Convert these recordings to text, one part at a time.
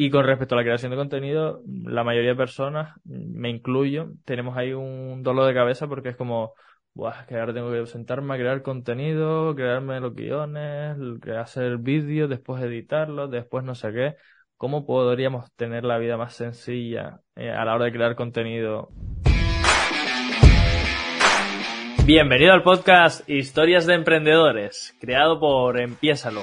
Y con respecto a la creación de contenido, la mayoría de personas, me incluyo, tenemos ahí un dolor de cabeza porque es como, Buah, que ahora tengo que sentarme a crear contenido, crearme los guiones, hacer vídeos, después editarlos, después no sé qué. ¿Cómo podríamos tener la vida más sencilla eh, a la hora de crear contenido? Bienvenido al podcast Historias de Emprendedores, creado por Empiésalo.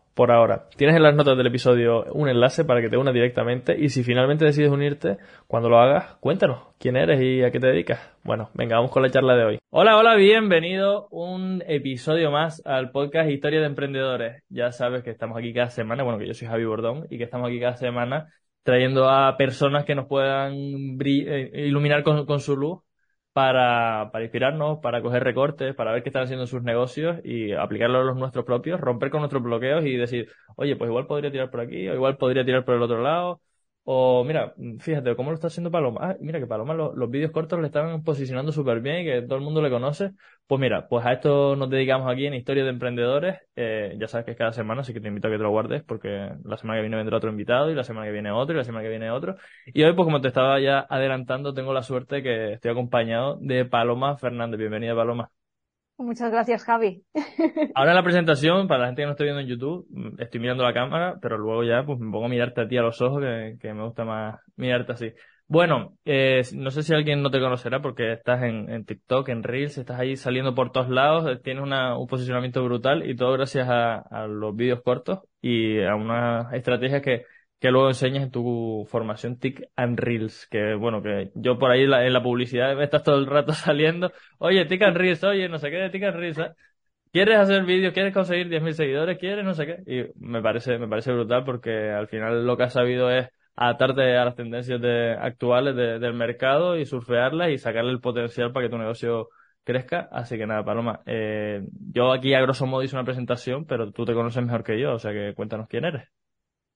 por ahora. Tienes en las notas del episodio un enlace para que te unas directamente y si finalmente decides unirte, cuando lo hagas, cuéntanos quién eres y a qué te dedicas. Bueno, venga, vamos con la charla de hoy. Hola, hola, bienvenido un episodio más al podcast Historia de Emprendedores. Ya sabes que estamos aquí cada semana, bueno, que yo soy Javi Bordón y que estamos aquí cada semana trayendo a personas que nos puedan eh, iluminar con, con su luz para, para inspirarnos, para coger recortes, para ver qué están haciendo sus negocios y aplicarlo a los nuestros propios, romper con nuestros bloqueos y decir, oye, pues igual podría tirar por aquí, o igual podría tirar por el otro lado, o mira, fíjate cómo lo está haciendo Paloma. Ah, mira que Paloma los, vídeos cortos le están posicionando súper bien y que todo el mundo le conoce. Pues mira, pues a esto nos dedicamos aquí en Historia de Emprendedores. Eh, ya sabes que es cada semana, así que te invito a que te lo guardes porque la semana que viene vendrá otro invitado y la semana que viene otro y la semana que viene otro. Y hoy, pues como te estaba ya adelantando, tengo la suerte que estoy acompañado de Paloma Fernández. Bienvenida, Paloma. Muchas gracias, Javi. Ahora la presentación, para la gente que no está viendo en YouTube, estoy mirando la cámara, pero luego ya pues me pongo a mirarte a ti a los ojos, que, me gusta más mirarte así. Bueno, eh, no sé si alguien no te conocerá porque estás en, TikTok, en Reels, estás ahí saliendo por todos lados, eh, tienes un posicionamiento brutal y todo gracias a, a los vídeos cortos y a unas estrategias que que luego enseñas en tu formación TIC and Reels, que bueno, que yo por ahí en la publicidad me estás todo el rato saliendo, oye, TIC and Reels, oye, no sé qué de TIC and Reels, ¿eh? ¿Quieres hacer vídeos? ¿Quieres conseguir 10.000 seguidores? ¿Quieres no sé qué? Y me parece, me parece brutal porque al final lo que has sabido es adaptarte a las tendencias de, actuales del mercado y surfearlas y sacarle el potencial para que tu negocio crezca. Así que nada, Paloma, eh, yo aquí a grosso modo hice una presentación, pero tú te conoces mejor que yo, o sea que cuéntanos quién eres.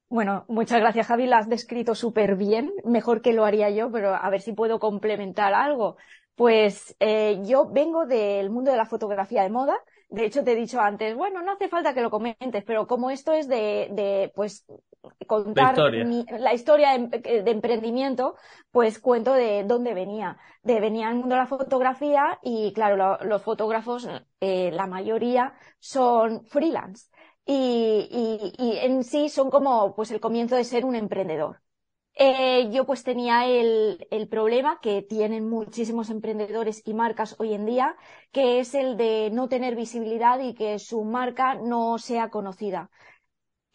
Bueno, muchas gracias, Javi. La has descrito súper bien, mejor que lo haría yo, pero a ver si puedo complementar algo. Pues eh, yo vengo del mundo de la fotografía de moda. De hecho, te he dicho antes, bueno, no hace falta que lo comentes, pero como esto es de, de pues, contar la historia, de, emprendimiento, pues cuento de dónde venía. De venía del mundo de la fotografía y, claro, los fotógrafos, eh, la mayoría son freelance y, y, en sí son como pues el comienzo de ser un emprendedor. Eh, yo pues tenía el, el, problema que tienen muchísimos emprendedores y marcas hoy en día, que es el de no tener visibilidad y que su marca no sea conocida.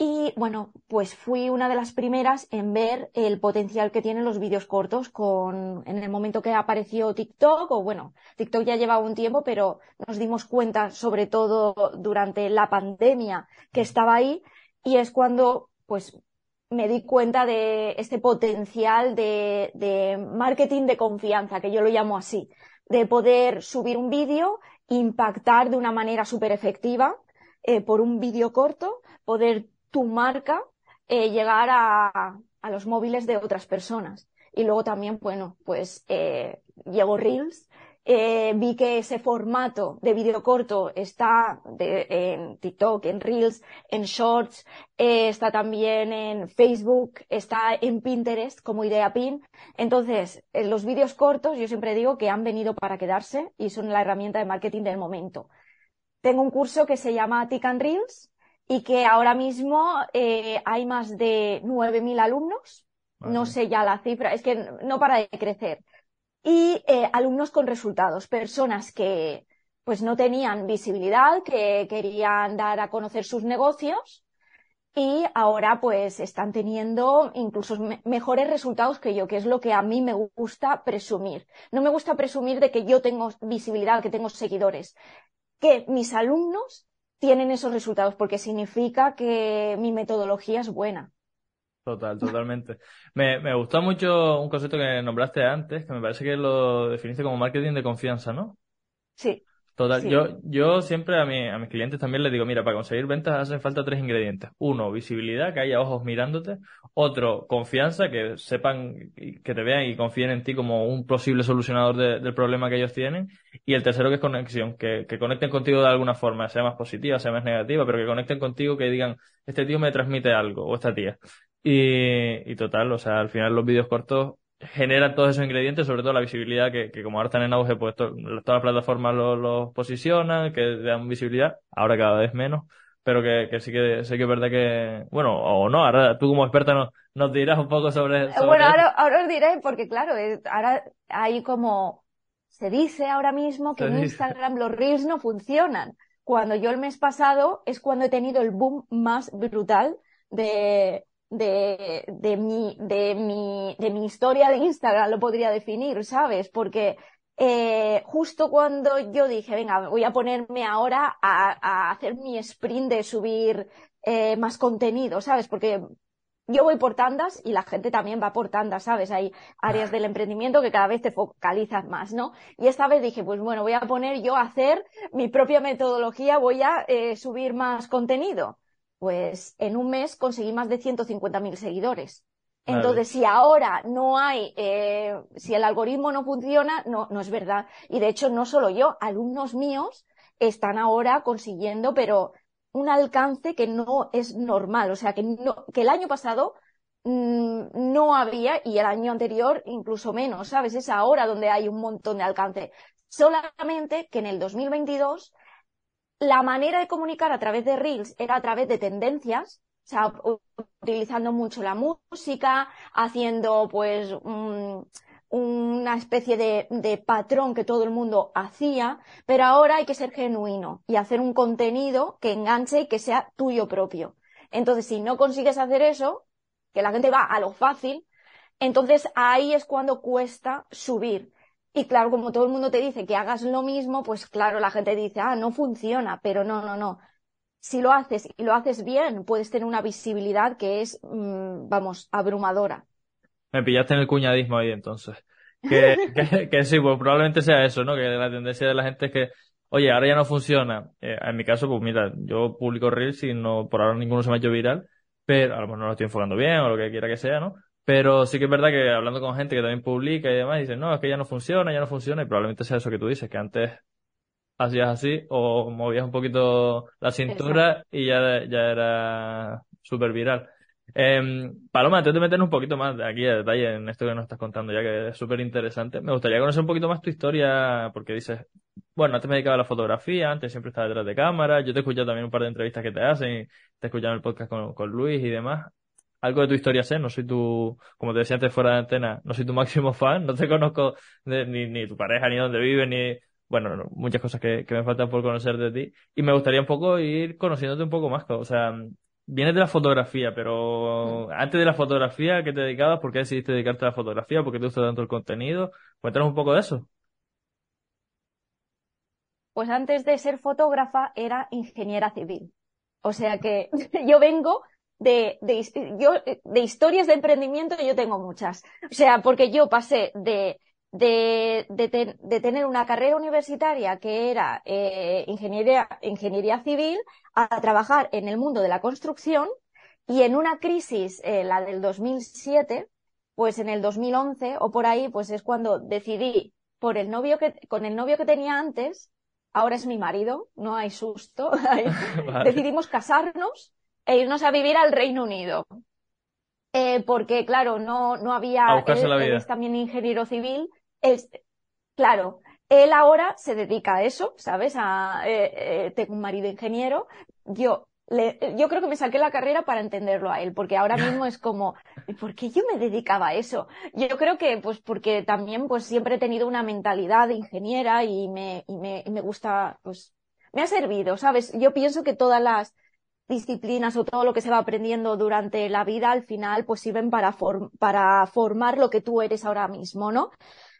Y bueno, pues fui una de las primeras en ver el potencial que tienen los vídeos cortos con, en el momento que apareció TikTok, o bueno, TikTok ya llevaba un tiempo, pero nos dimos cuenta, sobre todo durante la pandemia, que estaba ahí, y es cuando, pues, me di cuenta de este potencial de, de marketing de confianza, que yo lo llamo así, de poder subir un vídeo, impactar de una manera súper efectiva, eh, por un vídeo corto, poder tu marca eh, llegar a, a, los móviles de otras personas. Y luego también, bueno, pues eh, llegó Reels, eh, vi que ese formato de vídeo corto está en TikTok, en Reels, en Shorts, eh, está también en Facebook, está en Pinterest como idea pin. Entonces, los vídeos cortos yo siempre digo que han venido para quedarse y son la herramienta de marketing del momento. Tengo un curso que se llama Tick and Reels, y que ahora mismo eh, hay más de 9.000 alumnos, no sé ya la cifra, es que no para de crecer. Y eh, alumnos con resultados, personas que pues no tenían visibilidad, que querían dar a conocer sus negocios y ahora pues están teniendo incluso mejores resultados que yo, que es lo que a mí me gusta presumir. No me gusta presumir de que yo tengo visibilidad, que tengo seguidores, que mis alumnos tienen esos resultados, porque significa que mi metodología es buena. Total, totalmente. Me, me gustó mucho un concepto que nombraste antes, que me parece que lo definiste como marketing de confianza, ¿no? Sí. Total, yo, yo siempre a, mi, a mis clientes también les digo, mira, para conseguir ventas hacen falta tres ingredientes. Uno, visibilidad, que haya ojos mirándote. Otro, confianza, que sepan, que te vean y confíen en ti como un posible solucionador del problema que ellos tienen. Y el tercero, que es conexión, que, que conecten contigo de alguna forma, sea más positiva, sea más negativa, pero que conecten contigo, que digan, este tío me transmite algo, o esta tía. Y, y total, o sea, al final los vídeos cortos generan todos esos ingredientes, sobre todo la visibilidad que, que como ahora están en auge, pues todas las plataformas los, los posicionan, que dan visibilidad, ahora cada vez menos, pero que, que sí que sé que es verdad que, bueno, o no, ahora tú como experta nos, nos dirás un poco sobre, eso. Bueno, ahora, ahora os diré, porque claro, ahora hay como, se dice ahora mismo que en Instagram los reels no funcionan. Cuando yo el mes pasado es cuando he tenido el boom más brutal de, de, de, mi, de, mi, de mi historia de Instagram, lo podría definir, ¿sabes? Porque eh, justo cuando yo dije, venga, voy a ponerme ahora a, a hacer mi sprint de subir eh, más contenido, ¿sabes? Porque yo voy por tandas y la gente también va por tandas, ¿sabes? Hay áreas del emprendimiento que cada vez te focalizas más, ¿no? Y esta vez dije, pues bueno, voy a poner yo a hacer mi propia metodología, voy a eh, subir más contenido pues en un mes conseguí más de 150.000 seguidores. Entonces, si ahora no hay, eh, si el algoritmo no funciona, no, no es verdad. Y de hecho, no solo yo, alumnos míos están ahora consiguiendo, pero un alcance que no es normal. O sea, que, no, que el año pasado mm, no había y el año anterior incluso menos, ¿sabes? Es ahora donde hay un montón de alcance. Solamente que en el 2022 la manera de comunicar a través de Reels era a través de tendencias, o sea, utilizando mucho la música, haciendo pues una especie de, de, patrón que todo el mundo hacía, pero ahora hay que ser genuino y hacer un contenido que enganche y que sea tuyo propio. Entonces, si no consigues hacer eso, que la gente va a lo fácil, entonces ahí es cuando cuesta subir. Y claro, como todo el mundo te dice que hagas lo mismo, pues claro, la gente dice, ah, no funciona, pero no, no, no. Si lo haces y lo haces bien, puedes tener una visibilidad que es, mm, vamos, abrumadora. Me pillaste en el cuñadismo ahí entonces. Que, que, sí, pues probablemente sea eso, ¿no? Que la tendencia de la gente es que, oye, ahora ya no funciona. Eh, en mi caso, pues mira, yo publico Reels y no, por ahora ninguno se me ha hecho viral, pero a lo mejor no lo estoy enfocando bien o lo que quiera que sea, ¿no? Pero sí que es verdad que hablando con gente que también publica y demás, dicen, no, es que ya no funciona, ya no funciona, y probablemente sea eso que tú dices, que antes hacías así o movías un poquito la cintura y ya, ya era súper viral. Eh, Paloma, antes de meternos un poquito más de aquí a detalle en esto que nos estás contando, ya que es súper interesante, me gustaría conocer un poquito más tu historia, porque dices, bueno, antes me dedicaba a la fotografía, antes siempre estaba detrás de cámara, yo te he escuchado también un par de entrevistas que te hacen, te he escuchado en el podcast con, con Luis y demás algo de tu historia sé, no soy tu, como te decía antes fuera de antena, no soy tu máximo fan, no te conozco ni, ni tu pareja, ni dónde vives, ni, bueno, muchas cosas que, que me faltan por conocer de ti. Y me gustaría un poco ir conociéndote un poco más, o sea, vienes de la fotografía, pero mm. antes de la fotografía, ¿qué te dedicabas? ¿Por qué decidiste dedicarte a la fotografía? ¿Por qué te gusta tanto el contenido? Cuéntanos un poco de eso. Pues antes de ser fotógrafa era ingeniera civil. O sea que yo vengo de, de, yo, de historias de emprendimiento yo tengo muchas. O sea, porque yo pasé de, de, de, de tener una carrera universitaria que era eh, ingeniería, ingeniería civil a trabajar en el mundo de la construcción y en una crisis, eh, la del 2007, pues en el 2011 o por ahí, pues es cuando decidí por el novio que, con el novio que tenía antes, ahora es mi marido, no hay susto, decidimos casarnos e irnos a vivir al Reino Unido. Eh, porque, claro, no, no había. él, es también ingeniero civil. Es, claro, él ahora se dedica a eso, ¿sabes? A, eh, eh, tengo un marido ingeniero. Yo, le, yo creo que me saqué la carrera para entenderlo a él, porque ahora mismo es como, ¿por qué yo me dedicaba a eso? Yo creo que, pues, porque también, pues, siempre he tenido una mentalidad de ingeniera y me, y me, y me gusta, pues, me ha servido, ¿sabes? Yo pienso que todas las, disciplinas o todo lo que se va aprendiendo durante la vida al final pues sirven para, para formar lo que tú eres ahora mismo, ¿no?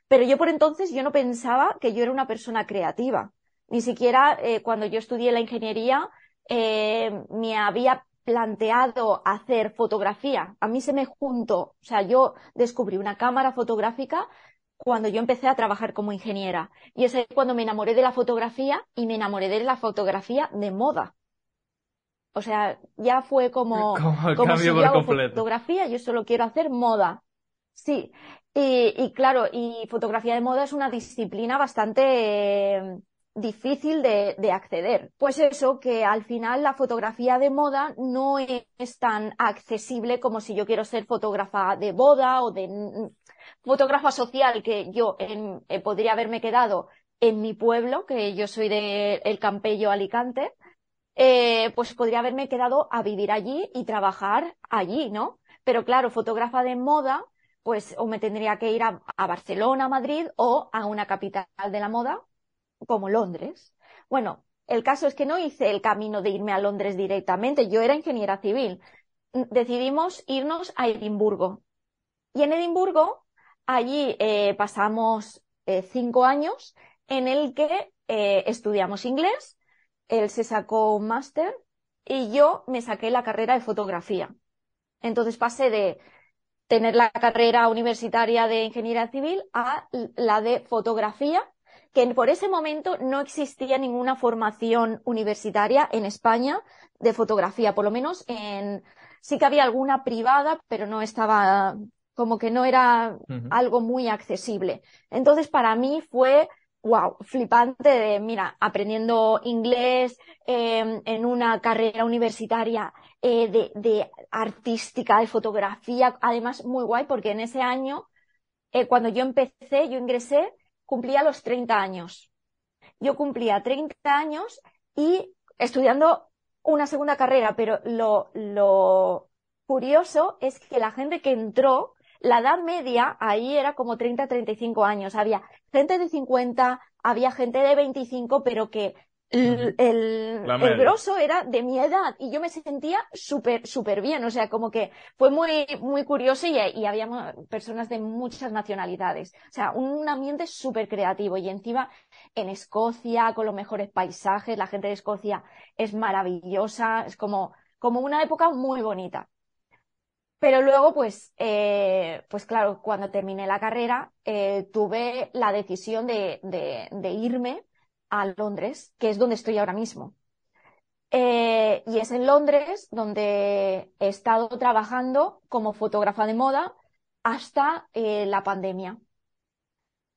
Pero yo por entonces yo no pensaba que yo era una persona creativa. Ni siquiera eh, cuando yo estudié la ingeniería eh, me había planteado hacer fotografía. A mí se me juntó, o sea, yo descubrí una cámara fotográfica cuando yo empecé a trabajar como ingeniera. Y es cuando me enamoré de la fotografía y me enamoré de la fotografía de moda. O sea, ya fue como, como, si yo hago fotografía, yo solo quiero hacer moda. Sí. Y, y, claro, y fotografía de moda es una disciplina bastante difícil de, de, acceder. Pues eso, que al final la fotografía de moda no es tan accesible como si yo quiero ser fotógrafa de boda o de fotógrafa social, que yo en, eh, podría haberme quedado en mi pueblo, que yo soy de El Campello, Alicante, eh, pues podría haberme quedado a vivir allí y trabajar allí, ¿no? Pero claro, fotógrafa de moda, pues o me tendría que ir a, a Barcelona, Madrid o a una capital de la moda como Londres. Bueno, el caso es que no hice el camino de irme a Londres directamente, yo era ingeniera civil. Decidimos irnos a Edimburgo. Y en Edimburgo, allí eh, pasamos eh, cinco años en el que eh, estudiamos inglés, él se sacó un máster y yo me saqué la carrera de fotografía. Entonces pasé de tener la carrera universitaria de ingeniería civil a la de fotografía que por ese momento no existía ninguna formación universitaria en España de fotografía, por lo menos en, sí que había alguna privada, pero no estaba, como que no era algo muy accesible. Entonces, para mí fue, wow, flipante de, mira, aprendiendo inglés em, en una carrera universitaria eh, de, artística, de fotografía, además muy guay, porque en ese año, eh, cuando yo empecé, yo ingresé, cumplía los 30 años. Yo cumplía 30 años y estudiando una segunda carrera, pero lo, lo curioso es que la gente que entró, la edad media ahí era como 30, 35 años. Había gente de 50, había gente de 25, pero que el, el, grosso era de mi edad y yo me sentía súper, súper bien. O sea, como que fue muy, muy curioso y, y había personas de muchas nacionalidades. O sea, un ambiente súper creativo y encima en Escocia con los mejores paisajes, la gente de Escocia es maravillosa, es como, como una época muy bonita. Pero luego, pues, eh, pues claro, cuando terminé la carrera, eh, tuve la decisión de, de, de irme a Londres, que es donde estoy ahora mismo. Eh, y es en Londres donde he estado trabajando como fotógrafa de moda hasta eh, la pandemia.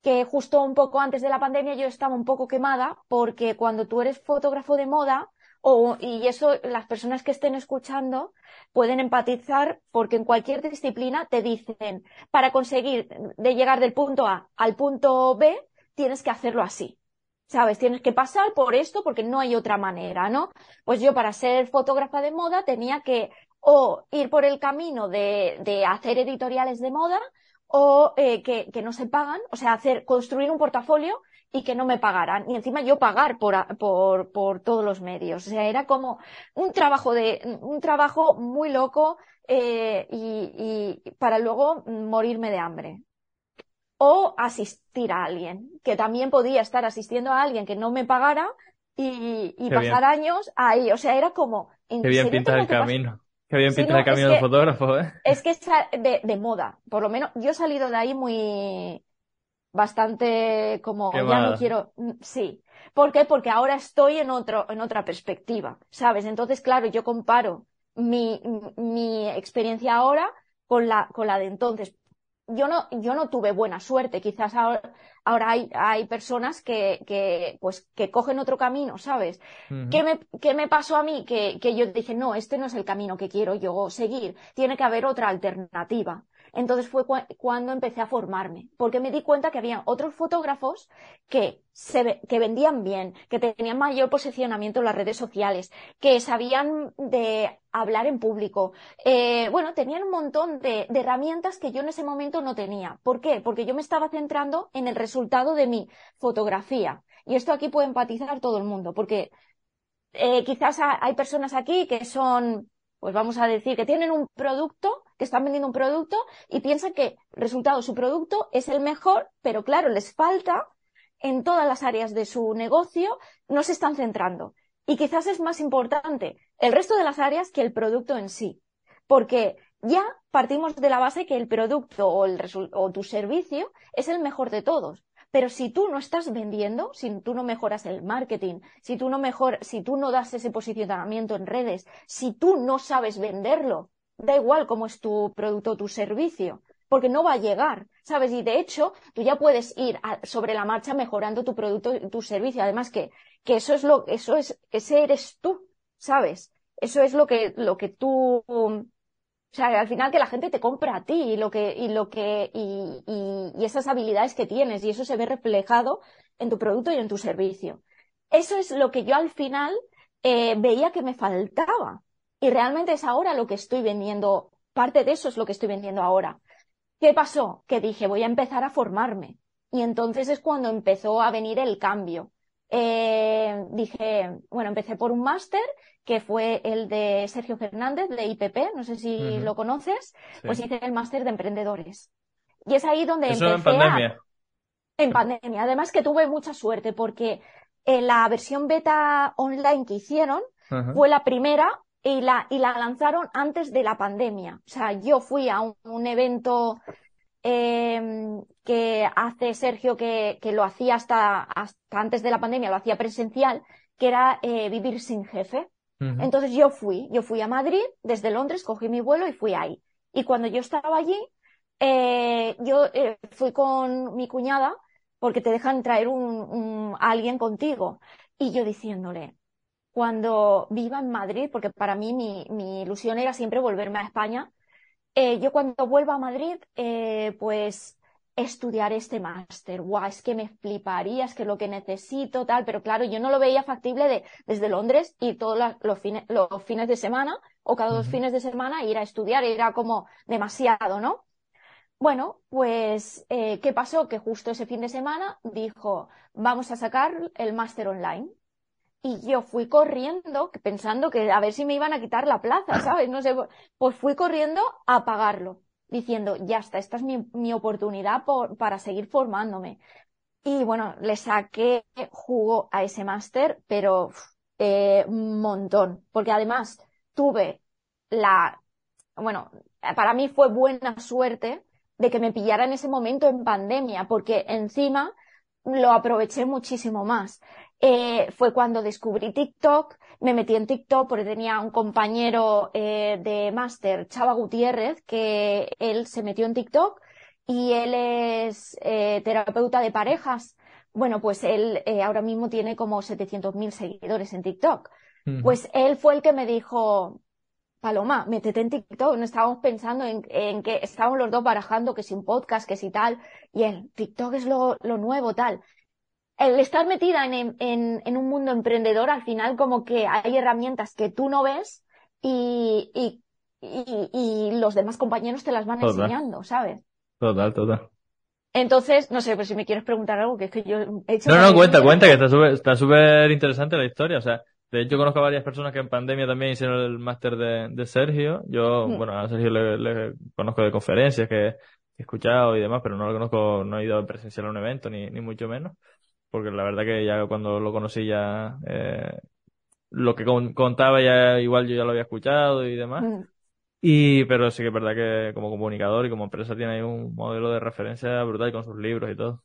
Que justo un poco antes de la pandemia yo estaba un poco quemada porque cuando tú eres fotógrafo de moda, o, y eso las personas que estén escuchando pueden empatizar porque en cualquier disciplina te dicen, para conseguir de llegar del punto A al punto B, tienes que hacerlo así. ¿sabes? Tienes que pasar por esto porque no hay otra manera, ¿no? Pues yo para ser fotógrafa de moda tenía que o ir por el camino de, de hacer editoriales de moda o eh, que, que, no se pagan, o sea, hacer, construir un portafolio y que no me pagaran. Y encima yo pagar por, por, por todos los medios. O sea, era como un trabajo de, un trabajo muy loco eh, y, y para luego morirme de hambre o asistir a alguien, que también podía estar asistiendo a alguien que no me pagara y, pasar años ahí. O sea, era como... Qué bien pinta el camino. Qué bien pinta el camino del fotógrafo, ¿eh? Es que es de, de moda. Por lo menos yo he salido de ahí muy... bastante como... ya no quiero... Mm, sí. ¿Por qué? Porque ahora estoy en otro, en otra perspectiva, ¿sabes? Entonces, claro, yo comparo mi, mi experiencia ahora con la, con la de entonces yo no, yo no tuve buena suerte. Quizás ahora, ahora hay, hay personas que, que, pues, que cogen otro camino, ¿sabes? ¿Qué, me, ¿Qué me pasó a mí? Que, que yo dije, no, este no es el camino que quiero yo seguir. Tiene que haber otra alternativa. Entonces fue cuando empecé a formarme, porque me di cuenta que había otros fotógrafos que, se, que vendían bien, que tenían mayor posicionamiento en las redes sociales, que sabían de hablar en público. Eh, bueno, tenían un montón de, herramientas que yo en ese momento no tenía. ¿Por qué? Porque yo me estaba centrando en el resultado de mi fotografía. Y esto aquí puede empatizar todo el mundo, porque eh, quizás hay personas aquí que son pues vamos a decir que tienen un producto, que están vendiendo un producto y piensan que el resultado su producto es el mejor, pero claro, les falta en todas las áreas de su negocio, no se están centrando. Y quizás es más importante el resto de las áreas que el producto en sí. Porque ya partimos de la base que el producto o, el o tu servicio es el mejor de todos. Pero si tú no estás vendiendo, si tú no mejoras el marketing, si tú no mejor, si tú no das ese posicionamiento en redes, si tú no sabes venderlo, da igual cómo es tu producto o tu servicio, porque no va a llegar, ¿sabes? Y de hecho, tú ya puedes ir sobre la marcha mejorando tu producto y tu servicio. Además que, que eso es lo, eso es, ese eres tú, ¿sabes? Eso es lo que, lo que tú, o sea, al final que la gente te compra a ti y lo que, y lo que, y, y, esas habilidades que tienes, y eso se ve reflejado en tu producto y en tu servicio. Eso es lo que yo al final eh, veía que me faltaba. Y realmente es ahora lo que estoy vendiendo, parte de eso es lo que estoy vendiendo ahora. ¿Qué pasó? Que dije, voy a empezar a formarme. Y entonces es cuando empezó a venir el cambio. Eh, dije, bueno, empecé por un máster que fue el de Sergio Fernández de IPP, no sé si lo conoces, pues hice el máster de emprendedores. Y es ahí donde Eso en pandemia. En pandemia. Además que tuve mucha suerte porque en la versión beta online que hicieron fue la primera y la, y la lanzaron antes de la pandemia. O sea, yo fui a un, evento eh, que hace Sergio que, que lo hacía hasta, hasta antes de la pandemia, lo hacía presencial, que era eh, Vivir sin jefe. Entonces yo fui, yo fui a Madrid, desde Londres, cogí mi vuelo y fui ahí. Y cuando yo estaba allí, eh, yo eh, fui con mi cuñada, porque te dejan traer un, a alguien contigo. Y yo diciéndole, cuando viva en Madrid, porque para mí mi, mi ilusión era siempre volverme a España, eh, yo cuando vuelva a Madrid, eh, pues estudiar este máster. Guau, es que me fliparía, es que lo que necesito, tal, pero claro, yo no lo veía factible de, desde Londres y todos los, fines, los fines de semana o cada dos fines de semana ir a estudiar, era como demasiado, ¿no? Bueno, pues, eh, ¿qué pasó? Que justo ese fin de semana dijo, vamos a sacar el máster online. Y yo fui corriendo, pensando que a ver si me iban a quitar la plaza, ¿sabes? No sé, pues fui corriendo a pagarlo diciendo, ya está, esta es mi, oportunidad para seguir formándome. Y bueno, le saqué jugo a ese máster, pero eh, un montón, porque además tuve la, bueno, para mí fue buena suerte de que me pillara en ese momento en pandemia, porque encima lo aproveché muchísimo más. Eh, fue cuando descubrí TikTok, me metí en TikTok porque tenía un compañero eh, de máster, Chava Gutiérrez, que él se metió en TikTok y él es eh, terapeuta de parejas. Bueno, pues él ahora mismo tiene como 700.000 seguidores en TikTok. Pues él fue el que me dijo, Paloma, métete en TikTok. No estábamos pensando en, que estábamos los dos barajando que si un podcast, que si tal. Y él, TikTok es lo, lo nuevo, tal el estar metida en, en, en, un mundo emprendedor, al final como que hay herramientas que tú no ves y, y, y, los demás compañeros te las van enseñando, ¿sabes? Total, total. Entonces, no sé, pues si me quieres preguntar algo, que es que yo he hecho... No, no, cuenta, cuenta, que está súper está súper interesante la historia, o sea, de hecho conozco a varias personas que en pandemia también hicieron el máster de, de Sergio, yo, mm. bueno, a Sergio le, conozco de conferencias que he escuchado y demás, pero no lo conozco, no he ido a presenciar a un evento, ni, ni mucho menos porque la verdad que ya cuando lo conocí ya eh, lo que contaba ya igual yo ya lo había escuchado y demás. Mm. Y, pero sí que es verdad que como comunicador y como empresa tiene ahí un modelo de referencia brutal con sus libros y todo.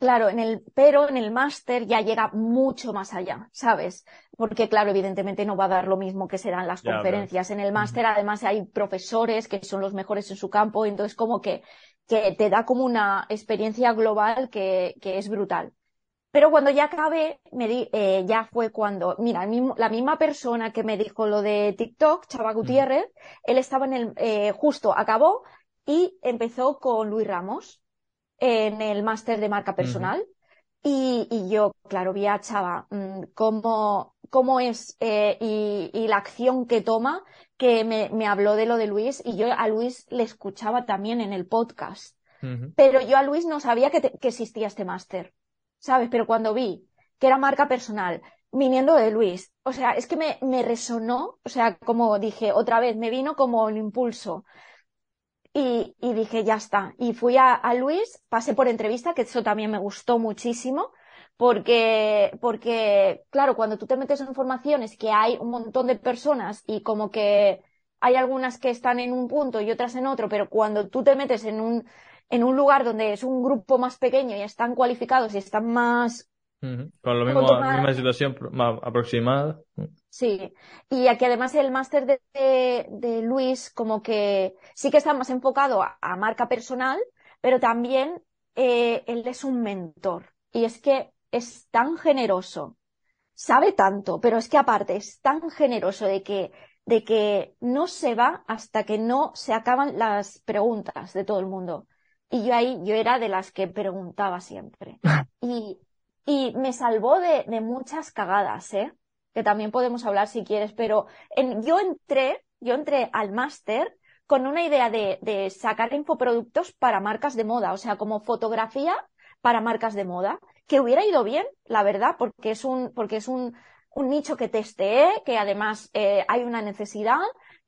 Claro, en el, pero en el máster ya llega mucho más allá, ¿sabes? Porque claro, evidentemente no va a dar lo mismo que serán las conferencias. En el máster además hay profesores que son los mejores en su campo, entonces como que, que te da como una experiencia global que, que es brutal. Pero cuando ya acabé, me di, eh, ya fue cuando, mira, la misma persona que me dijo lo de TikTok, Chava Gutiérrez, él estaba en el, eh, justo acabó y empezó con Luis Ramos en el máster de marca personal. y, y, yo, claro, vi a Chava mm, cómo, cómo es eh, y, y, la acción que toma, que me, me, habló de lo de Luis y yo a Luis le escuchaba también en el podcast. Pero yo a Luis no sabía que, que existía este máster. ¿Sabes? Pero cuando vi que era marca personal, viniendo de Luis, o sea, es que me, me resonó, o sea, como dije otra vez, me vino como un impulso. Y, dije, ya está. Y fui a, a, Luis, pasé por entrevista, que eso también me gustó muchísimo, Porque, porque, claro, cuando tú te metes en formaciones que hay un montón de personas y como que hay algunas que están en un punto y otras en otro, pero cuando tú te metes en un, en un lugar donde es un grupo más pequeño y están cualificados y están más con la misma situación más aproximada. Sí, y aquí además el máster de, de, Luis como que sí que está más enfocado a, marca personal, pero también eh, él es un mentor. Y es que es tan generoso, sabe tanto, pero es que aparte es tan generoso de que, de que no se va hasta que no se acaban las preguntas de todo el mundo. Y yo ahí, yo era de las que preguntaba siempre. Y, y me salvó de, de muchas cagadas, ¿eh? Que también podemos hablar si quieres, pero en, yo entré, yo entré al máster con una idea de, de sacar infoproductos para marcas de moda, o sea, como fotografía para marcas de moda, que hubiera ido bien, la verdad, porque es un, porque es un, un nicho que testeé, que además eh, hay una necesidad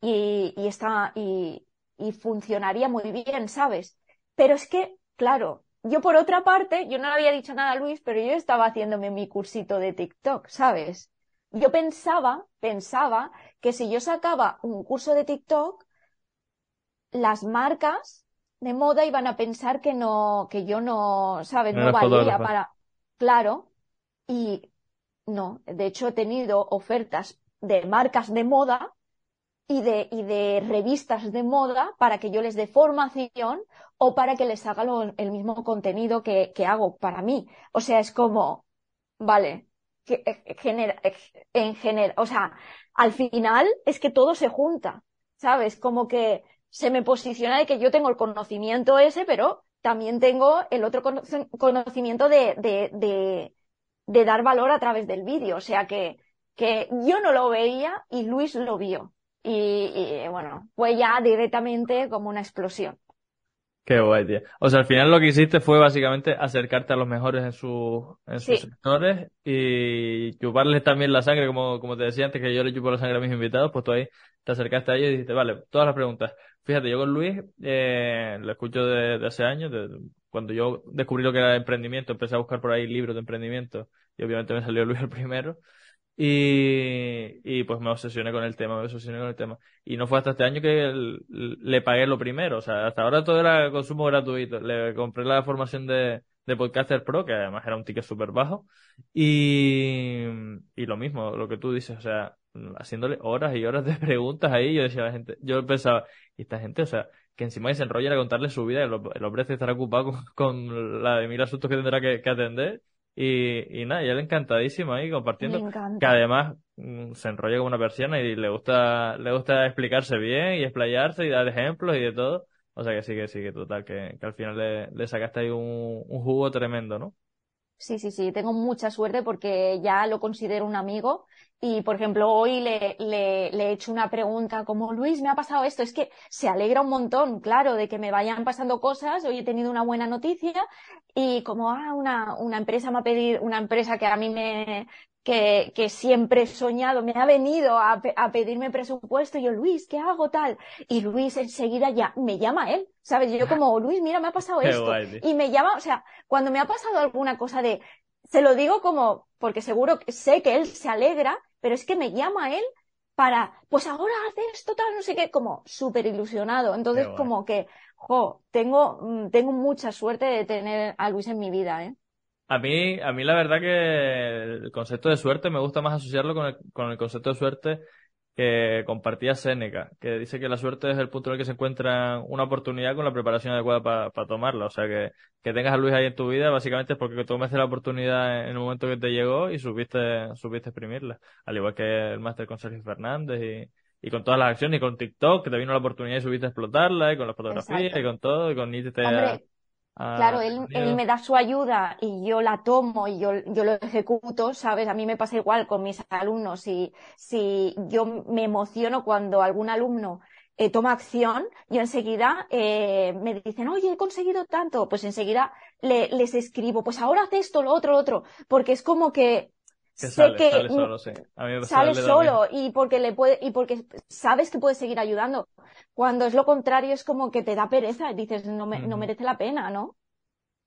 y, y está, y, y funcionaría muy bien, ¿sabes? Pero es que, claro, yo por otra parte, yo no le había dicho nada a Luis, pero yo estaba haciéndome mi cursito de TikTok, ¿sabes? Yo pensaba, pensaba que si yo sacaba un curso de TikTok, las marcas de moda iban a pensar que no, que yo no, ¿sabes? No, valía para, claro. Y no, de hecho he tenido ofertas de marcas de moda y de, y de revistas de moda para que yo les dé formación o para que les haga el mismo contenido que, hago para mí. O sea, es como, vale, que, eh, genera, eh, en general, o sea, al final es que todo se junta, ¿sabes? Como que se me posiciona de que yo tengo el conocimiento ese, pero también tengo el otro conocimiento de, de, de, de dar valor a través del vídeo. O sea que, que yo no lo veía y Luis lo vio. Y, bueno, fue ya directamente como una explosión. Qué guay, tío. O sea, al final lo que hiciste fue básicamente acercarte a los mejores en, su, en sus sectores y chuparles también la sangre, como, como te decía antes que yo le chupo la sangre a mis invitados, pues tú ahí te acercaste a ellos y dijiste, vale, todas las preguntas. Fíjate, yo con Luis eh, lo escucho de, hace años, cuando yo descubrí lo que era emprendimiento, empecé a buscar por ahí libros de emprendimiento y obviamente me salió Luis el primero. Y, y pues me obsesioné con el tema, me obsesioné con el tema. Y no fue hasta este año que le pagué lo primero. O sea, hasta ahora todo era consumo gratuito. Le compré la formación de, de Podcaster Pro, que además era un ticket súper bajo. Y, y lo mismo, lo que tú dices, o sea, haciéndole horas y horas de preguntas ahí, yo decía a la gente, yo pensaba, y esta gente, o sea, que encima se enrolla a contarle su vida, el, el hombre estará ocupado con, con, la de mil asuntos que tendrá que, que atender y, y nada, y él encantadísimo ahí compartiendo. Que además mm, se enrolla como una persiana y le gusta, le gusta explicarse bien y explayarse y dar ejemplos y de todo. O sea que sí, que sí, que total, que, que al final le, le sacaste ahí un, un jugo tremendo, ¿no? Sí, sí, sí, tengo mucha suerte porque ya lo considero un amigo y, por ejemplo, hoy le, le, le, he hecho una pregunta como, Luis, me ha pasado esto. Es que se alegra un montón, claro, de que me vayan pasando cosas. Hoy he tenido una buena noticia y como, ah, una, una empresa me ha pedido, una empresa que a mí me, que, que siempre he soñado, me ha venido a, a, pedirme presupuesto y yo, Luis, ¿qué hago tal? Y Luis enseguida ya me llama él, ¿sabes? Yo como, Luis, mira, me ha pasado esto. y me llama, o sea, cuando me ha pasado alguna cosa de, se lo digo como, porque seguro que sé que él se alegra, pero es que me llama él para, pues ahora hace esto tal, no sé qué, como súper ilusionado. Entonces, como que, jo, tengo, mm, tengo mucha suerte de tener a Luis en mi vida, ¿eh? A mí, a mí la verdad que el concepto de suerte me gusta más asociarlo con el, con el concepto de suerte que compartía Seneca, que dice que la suerte es el punto en el que se encuentra una oportunidad con la preparación adecuada para tomarla. O sea, que, que tengas a Luis ahí en tu vida básicamente es porque tomaste la oportunidad en el momento que te llegó y supiste, supiste exprimirla. Al igual que el máster con Sergio Fernández y, y con todas las acciones y con TikTok, que te vino la oportunidad y supiste explotarla y con la fotografía y con todo y con te Claro, él, él, me da su ayuda y yo la tomo y yo, yo lo ejecuto, ¿sabes? A mí me pasa igual con mis alumnos. y si yo me emociono cuando algún alumno eh, toma acción, yo enseguida eh, me dicen, oye, he conseguido tanto, pues enseguida le, les escribo, pues ahora haz esto, lo otro, lo otro, porque es como que sé sale, que sale solo, sí. sale solo y porque le puede y porque sabes que puede seguir ayudando. Cuando es lo contrario es como que te da pereza y dices no me, no merece la pena, ¿no?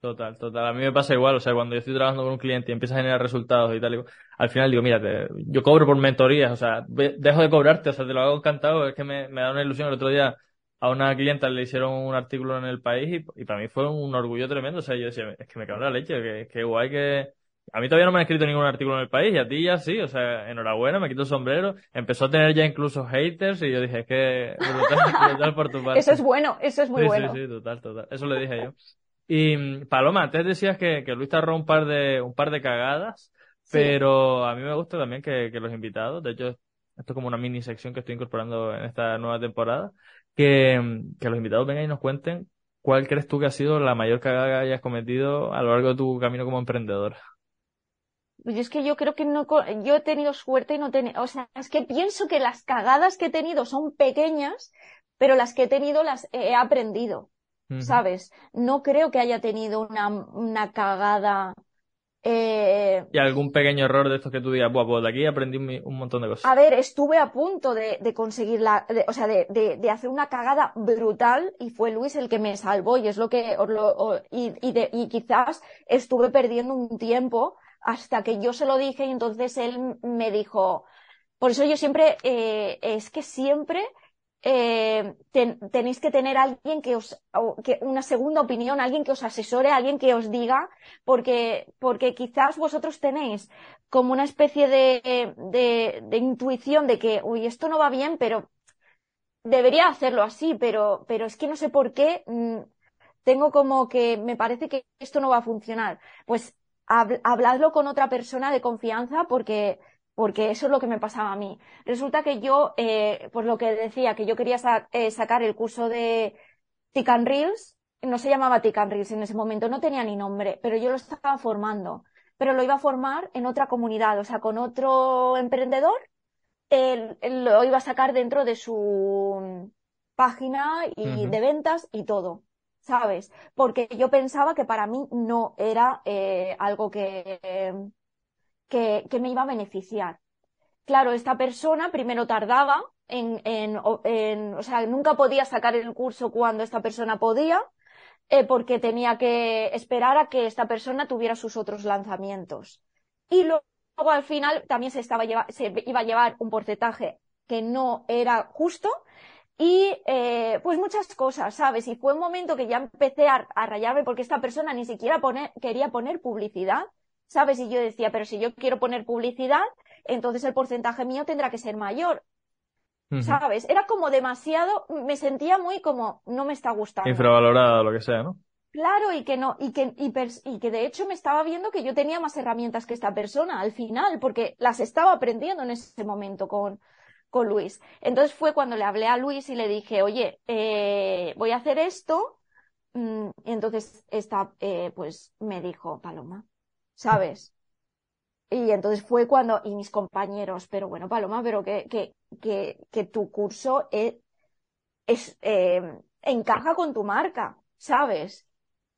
Total, total. A mí me pasa igual, o sea, cuando yo estoy trabajando con un cliente y empieza a generar resultados y tal, al final digo, mira, yo cobro por mentorías, o sea, dejo de cobrarte, o sea, te lo hago encantado, es que me, me da una ilusión. El otro día a una clienta le hicieron un artículo en el país y, para mí fue un orgullo tremendo, o sea, yo decía, es que me cago en la leche, que, guay que... A mí todavía no me han escrito ningún artículo en el país y a ti ya sí, o sea, enhorabuena, me quito el sombrero. Empezó a tener ya incluso haters y yo dije, es que brutal, por tu parte. Eso es bueno, eso es muy bueno. Sí, sí, total, total. Eso le dije yo. Y Paloma, antes decías que, que Luis te arrojó un par de, un par de cagadas, pero a mí me gusta también que, que los invitados, de hecho, esto es como una mini sección que estoy incorporando en esta nueva temporada, que, que los invitados vengan y nos cuenten cuál crees tú que ha sido la mayor cagada que hayas cometido a lo largo de tu camino como emprendedora. Pues es que yo creo que no, yo he tenido suerte y no tenido, o sea, es que pienso que las cagadas que he tenido son pequeñas, pero las que he tenido las he aprendido. ¿sabes? No creo que haya tenido una, una cagada. Eh... ¿Y algún pequeño error de estos que tú digas, Buah, pues de aquí aprendí un, montón de cosas? A ver, estuve a punto de, de conseguir la, o sea, de, de, de, hacer una cagada brutal y fue Luis el que me salvó y es lo que, lo, y, y, y quizás estuve perdiendo un tiempo hasta que yo se lo dije y entonces él me dijo, por eso yo siempre, eh, es que siempre eh, tenéis que tener alguien que os, que una segunda opinión, alguien que os asesore, alguien que os diga, porque, porque quizás vosotros tenéis como una especie de, de, intuición de que, uy, esto no va bien, pero debería hacerlo así, pero, pero es que no sé por qué, mm, tengo como que me parece que esto no va a funcionar. Pues habladlo con otra persona de confianza porque porque eso es lo que me pasaba a mí. Resulta que yo, eh, por lo que decía, que yo quería eh, sacar el curso de Tican Reels, no se llamaba Tican Reels en ese momento, no tenía ni nombre, pero yo lo estaba formando. Pero lo iba a formar en otra comunidad, o sea, con otro emprendedor, él, lo iba a sacar dentro de su página y de ventas y todo. ¿Sabes? Porque yo pensaba que para mí no era eh, algo que, que, me iba a beneficiar. Claro, esta persona primero tardaba en, en, o sea, nunca podía sacar el curso cuando esta persona podía, eh, porque tenía que esperar a que esta persona tuviera sus otros lanzamientos. Y luego al final también se, estaba se iba a llevar un porcentaje que no era justo y eh, pues muchas cosas, ¿sabes? Y fue un momento que ya empecé a, a rayarme porque esta persona ni siquiera poner, quería poner publicidad ¿sabes? Y yo decía, pero si yo quiero poner publicidad, entonces el porcentaje mío tendrá que ser mayor. ¿Sabes? Era como demasiado, me sentía muy como, no me está gustando. Infravalorada, lo que sea, ¿no? Claro, y que no, y que, y, y, que de hecho me estaba viendo que yo tenía más herramientas que esta persona al final, porque las estaba aprendiendo en ese momento con, con Luis. Entonces fue cuando le hablé a Luis y le dije, oye, eh, voy a hacer esto. Mm, y entonces esta, eh, pues me dijo, Paloma, ¿sabes? Y entonces fue cuando, y mis compañeros, pero bueno, Paloma, pero que, que, que, que tu curso es, es eh, encaja con tu marca, ¿sabes?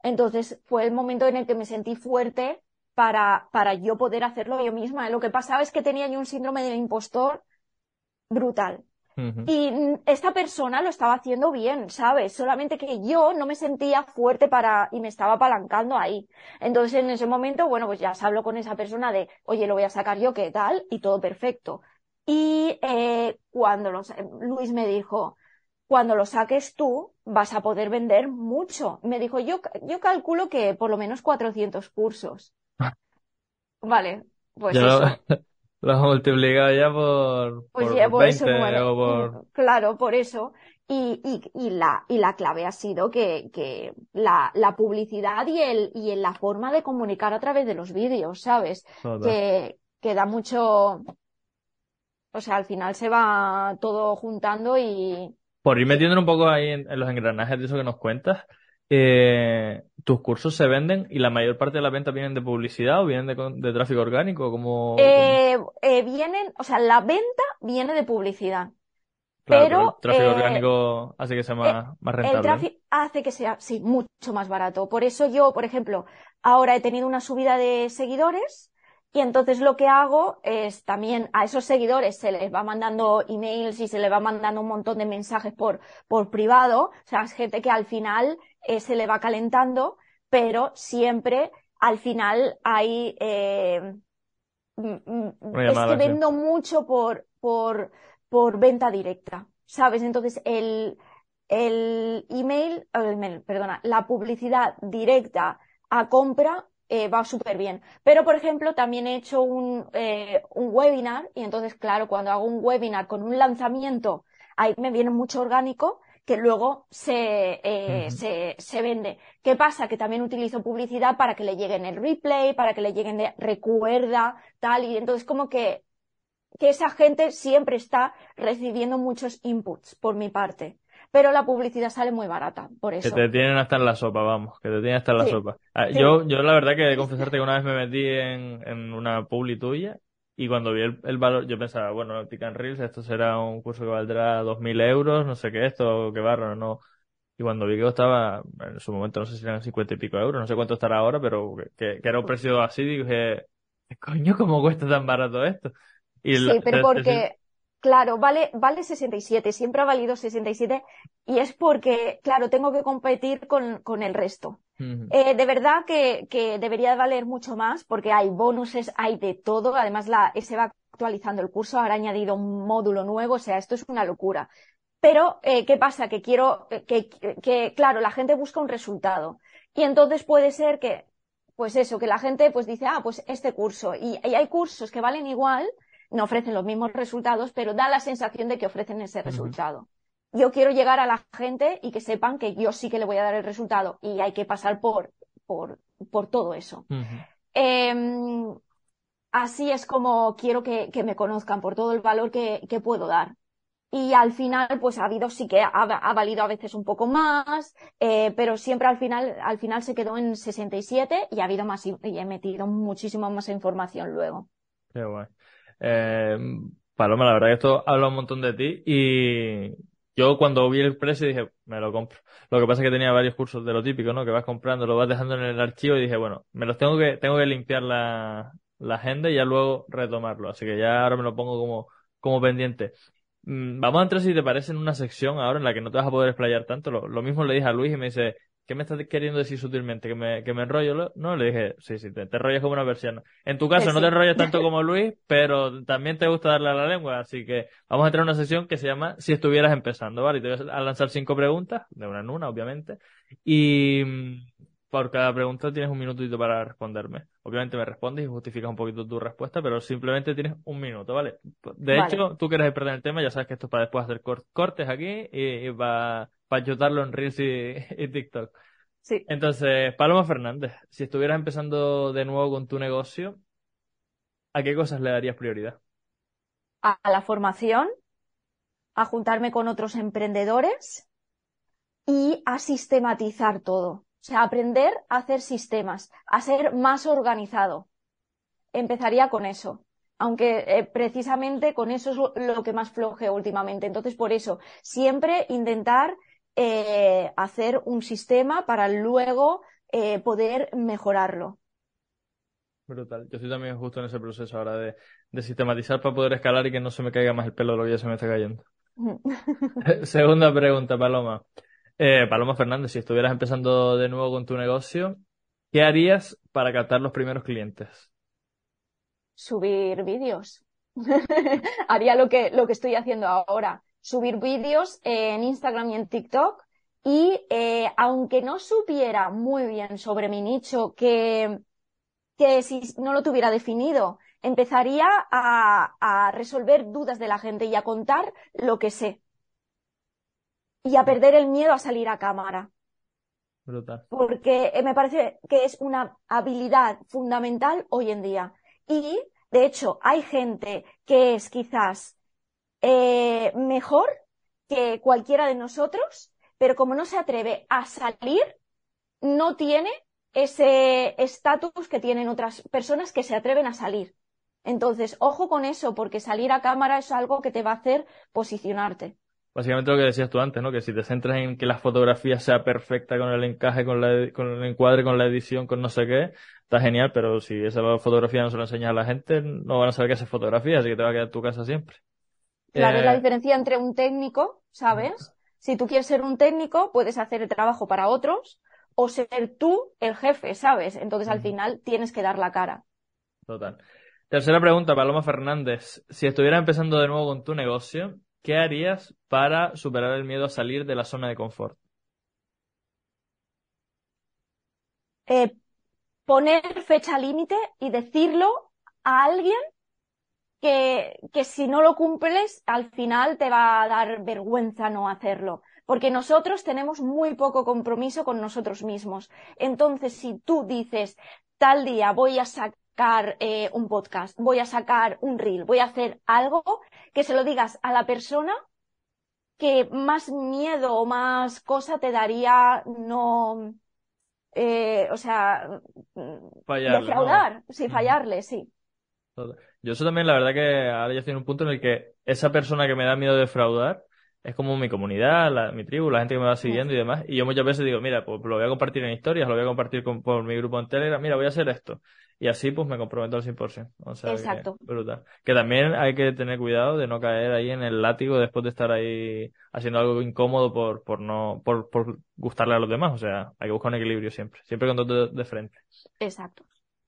Entonces fue el momento en el que me sentí fuerte para, para yo poder hacerlo yo misma. Lo que pasaba es que tenía yo un síndrome del impostor brutal. Y esta persona lo estaba haciendo bien, ¿sabes? Solamente que yo no me sentía fuerte para, y me estaba apalancando ahí. Entonces en ese momento, bueno, pues ya se habló con esa persona de, oye, lo voy a sacar yo, ¿qué tal? Y todo perfecto. Y eh, cuando los, Luis me dijo, cuando lo saques tú, vas a poder vender mucho. Me dijo, yo, yo calculo que por lo menos 400 cursos. vale, pues eso. Lo has multiplicado ya por, pues por, 20 o por... Claro, por eso. Y, y, y, la, y la clave ha sido que, que la, la publicidad y, el, y la forma de comunicar a través de los vídeos, ¿sabes? Que, que da mucho... O sea, al final se va todo juntando y... Por ir metiendo un poco ahí en, en los engranajes de eso que nos cuentas, eh, ¿tus cursos se venden y la mayor parte de las ventas vienen de publicidad o vienen de, tráfico orgánico? como eh, eh, vienen, o sea, la venta viene de publicidad. pero, el tráfico orgánico hace que sea más, más rentable. El tráfico hace que sea, sí, mucho más barato. Por eso yo, por ejemplo, ahora he tenido una subida de seguidores y entonces lo que hago es también a esos seguidores se les va mandando emails y se les va mandando un montón de mensajes por, por privado. O sea, es gente que al final eh, se le va calentando pero siempre al final hay, eh, mm, mm, es que vendo mucho por, por, por venta directa, ¿sabes? Entonces el, el email, el email, perdona, la publicidad directa a compra eh, va súper bien. Pero, por ejemplo, también he hecho un, eh, un webinar y entonces, claro, cuando hago un webinar con un lanzamiento, ahí me viene mucho orgánico que luego se, eh, se, se, vende. ¿Qué pasa? Que también utilizo publicidad para que le lleguen el replay, para que le lleguen de recuerda, tal, y entonces como que, que esa gente siempre está recibiendo muchos inputs por mi parte. Pero la publicidad sale muy barata, por eso. Que te tienen hasta en la sopa, vamos, que te tienen hasta en la sopa. Ah, yo, yo la verdad que de confesarte que una vez me metí en, en una publi tuya y cuando vi el, valor, yo pensaba, bueno, Tican Reels, esto será un curso que valdrá 2.000 euros, no sé qué, esto, qué barro, no. Y cuando vi que costaba, en su momento no sé si eran 50 y pico euros, no sé cuánto estará ahora, pero que, que era un precio así, dije, coño, ¿cómo cuesta tan barato esto? Y sí, pero porque, claro, vale, vale 67, siempre ha valido 67, y es porque, claro, tengo que competir con, con el resto. Eh, de verdad que, que, debería valer mucho más porque hay bonuses, hay de todo. Además, la, se va actualizando el curso, ahora añadido un módulo nuevo, o sea, esto es una locura. Pero, eh, ¿qué pasa? Que quiero, que, que, claro, la gente busca un resultado. Y entonces puede ser que, pues eso, que la gente pues dice, ah, pues este curso. Y, y hay cursos que valen igual, no ofrecen los mismos resultados, pero da la sensación de que ofrecen ese resultado yo quiero llegar a la gente y que sepan que yo sí que le voy a dar el resultado y hay que pasar por, por, por todo eso. Em, así es como quiero que, que, me conozcan por todo el valor que, que, puedo dar. Y al final, pues ha habido, sí que ha, ha valido a veces un poco más, eh, pero siempre al final, al final se quedó en 67 y ha habido más, y he metido muchísima más información luego. Qué guay. Eh, Paloma, la verdad que esto habla un montón de ti y yo cuando vi el precio dije, me lo compro. Lo que pasa es que tenía varios cursos de lo típico, ¿no? Que vas comprando, lo vas dejando en el archivo y dije, bueno, me los tengo que, tengo que limpiar la, agenda y ya luego retomarlo. Así que ya ahora me lo pongo como, como pendiente. Mm, vamos a entrar, si te parece, en una sección ahora en la que no te vas a poder explayar tanto. Lo, lo mismo le dije a Luis y me dice, ¿qué me estás queriendo decir sutilmente? ¿Que me, que me enrollo? No, le dije, sí, sí, te, te enrollas como una versión. En tu caso no te enrollas tanto como Luis, pero también te gusta darle a la lengua, así que vamos a entrar en una sesión que se llama Si estuvieras empezando, ¿vale? Y te voy a lanzar cinco preguntas, de una en una, obviamente, y mm, por cada pregunta tienes un minutito para responderme. Obviamente me respondes y justificas un poquito tu respuesta, pero simplemente tienes un minuto, ¿vale? De hecho, tú quieres perder el tema, ya sabes que esto es para después hacer cortes aquí y, y para chutarlo en Reels y, TikTok. Sí. Entonces, Paloma Fernández, si estuvieras empezando de nuevo con tu negocio, ¿a qué cosas le darías prioridad? A la formación, a juntarme con otros emprendedores y a sistematizar todo. O sea, aprender a hacer sistemas, a ser más organizado. Empezaría con eso aunque eh, precisamente con eso es lo, que más floje últimamente. Entonces, por eso, siempre intentar eh, hacer un sistema para luego eh, poder mejorarlo. Brutal. Yo estoy también justo en ese proceso ahora de, sistematizar para poder escalar y que no se me caiga más el pelo de lo que ya se me está cayendo. Segunda pregunta, Paloma. Eh, Paloma Fernández, si estuvieras empezando de nuevo con tu negocio, ¿qué harías para captar los primeros clientes? Subir vídeos. Haría lo que, lo que estoy haciendo ahora subir vídeos en Instagram y en TikTok. Y eh, aunque no supiera muy bien sobre mi nicho, que, que si no lo tuviera definido, empezaría a, a resolver dudas de la gente y a contar lo que sé. Y a perder el miedo a salir a cámara. Porque eh, me parece que es una habilidad fundamental hoy en día. Y, de hecho, hay gente que es quizás eh, mejor que cualquiera de nosotros, pero como no se atreve a salir, no tiene ese estatus que tienen otras personas que se atreven a salir. Entonces, ojo con eso, porque salir a cámara es algo que te va a hacer posicionarte. Básicamente lo que decías tú antes, ¿no? Que si te centras en que la fotografía sea perfecta con el encaje, con, la, con el encuadre, con la edición, con no sé qué, está genial, pero si esa fotografía no se la enseñas a la gente, no van a saber qué es fotografía, así que te va a quedar tu casa siempre. Claro, es la eh, diferencia entre un técnico, ¿sabes? Si tú quieres ser un técnico, puedes hacer el trabajo para otros, o ser tú el jefe, ¿sabes? Entonces al final tienes que dar la cara. Total. Tercera pregunta, Paloma Fernández. Si estuvieras empezando de nuevo con tu negocio, ¿qué harías para superar el miedo a salir de la zona de confort? Eh, poner fecha límite y decirlo a alguien que, que si no lo cumples, al final te va a dar vergüenza no hacerlo. Porque nosotros tenemos muy poco compromiso con nosotros mismos. Entonces, si tú dices, tal día voy a sacar eh, un podcast, voy a sacar un reel, voy a hacer algo, que se lo digas a la persona que más miedo o más cosa te daría no, eh, o sea, defraudar, sí, fallarle, sí. Yo eso también, la verdad que ahora ya estoy en un punto en el que esa persona que me da miedo defraudar, es como mi comunidad, mi tribu, la gente que me va siguiendo y demás. Y yo muchas veces digo, mira, pues lo voy a compartir en historias, lo voy a compartir con, por mi grupo en Telegram, mira, voy a hacer esto. Y así pues me comprometo al 100%. O sea, Exacto. Que, brutal. Que también hay que tener cuidado de no caer ahí en el látigo después de estar ahí haciendo algo incómodo por, por no, por, por gustarle a los demás. O sea, hay que buscar un equilibrio siempre. Siempre con todo de, frente. Exacto.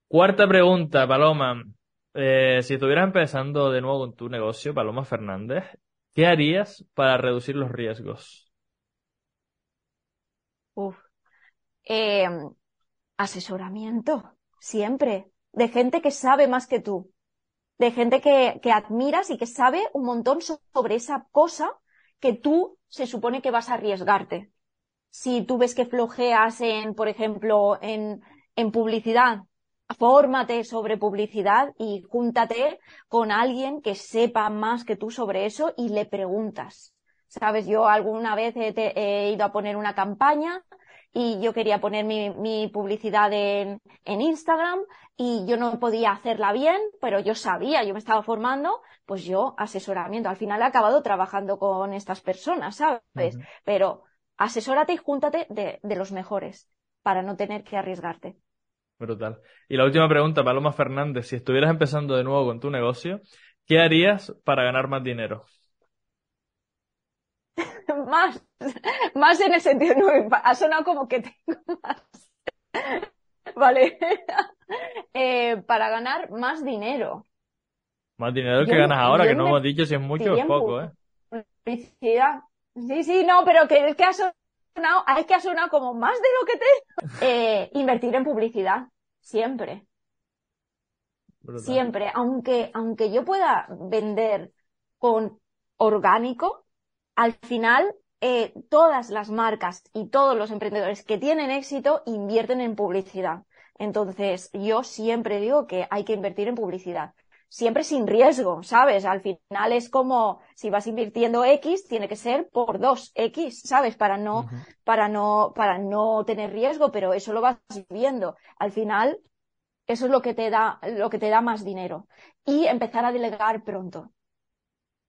Cuarta pregunta, Paloma. Eh, si estuvieras empezando de nuevo con tu negocio, Paloma Fernández, ¿Qué harías para reducir los riesgos? Uf. Eh, asesoramiento, siempre, de gente que sabe más que tú, de gente que, que admiras y que sabe un montón sobre esa cosa que tú se supone que vas a arriesgarte. Si tú ves que flojeas en, por ejemplo, en, en publicidad, fórmate sobre publicidad y júntate con alguien que sepa más que tú sobre eso y le preguntas. Sabes, yo alguna vez he, ido a poner una campaña y yo quería poner mi, publicidad en, en, Instagram y yo no podía hacerla bien, pero yo sabía, yo me estaba formando, pues yo asesoramiento. Al final he acabado trabajando con estas personas, ¿sabes? Pero asesórate y júntate de, de los mejores para no tener que arriesgarte. Brutal. Y la última pregunta, Paloma Fernández, si estuvieras empezando de nuevo con tu negocio, ¿qué harías para ganar más dinero? más, más en el sentido, no, ha sonado como que tengo más. vale. Eh, para ganar más dinero. Más dinero que ganas ahora, que no hemos dicho si es mucho o es poco, ¿eh? Publicidad. Sí, sí, no, pero que es que ha sonado, es que ha sonado como más de lo que te... Eh, invertir en publicidad. Siempre. Siempre. Aunque, aunque yo pueda vender con orgánico, al final eh, todas las marcas y todos los emprendedores que tienen éxito invierten en publicidad. Entonces, yo siempre digo que hay que invertir en publicidad. Siempre sin riesgo, ¿sabes? Al final es como si vas invirtiendo X, tiene que ser por dos X, ¿sabes? Para no, para no, para no tener riesgo, pero eso lo vas viendo. Al final, eso es lo que te da, lo que te da más dinero. Y empezar a delegar pronto.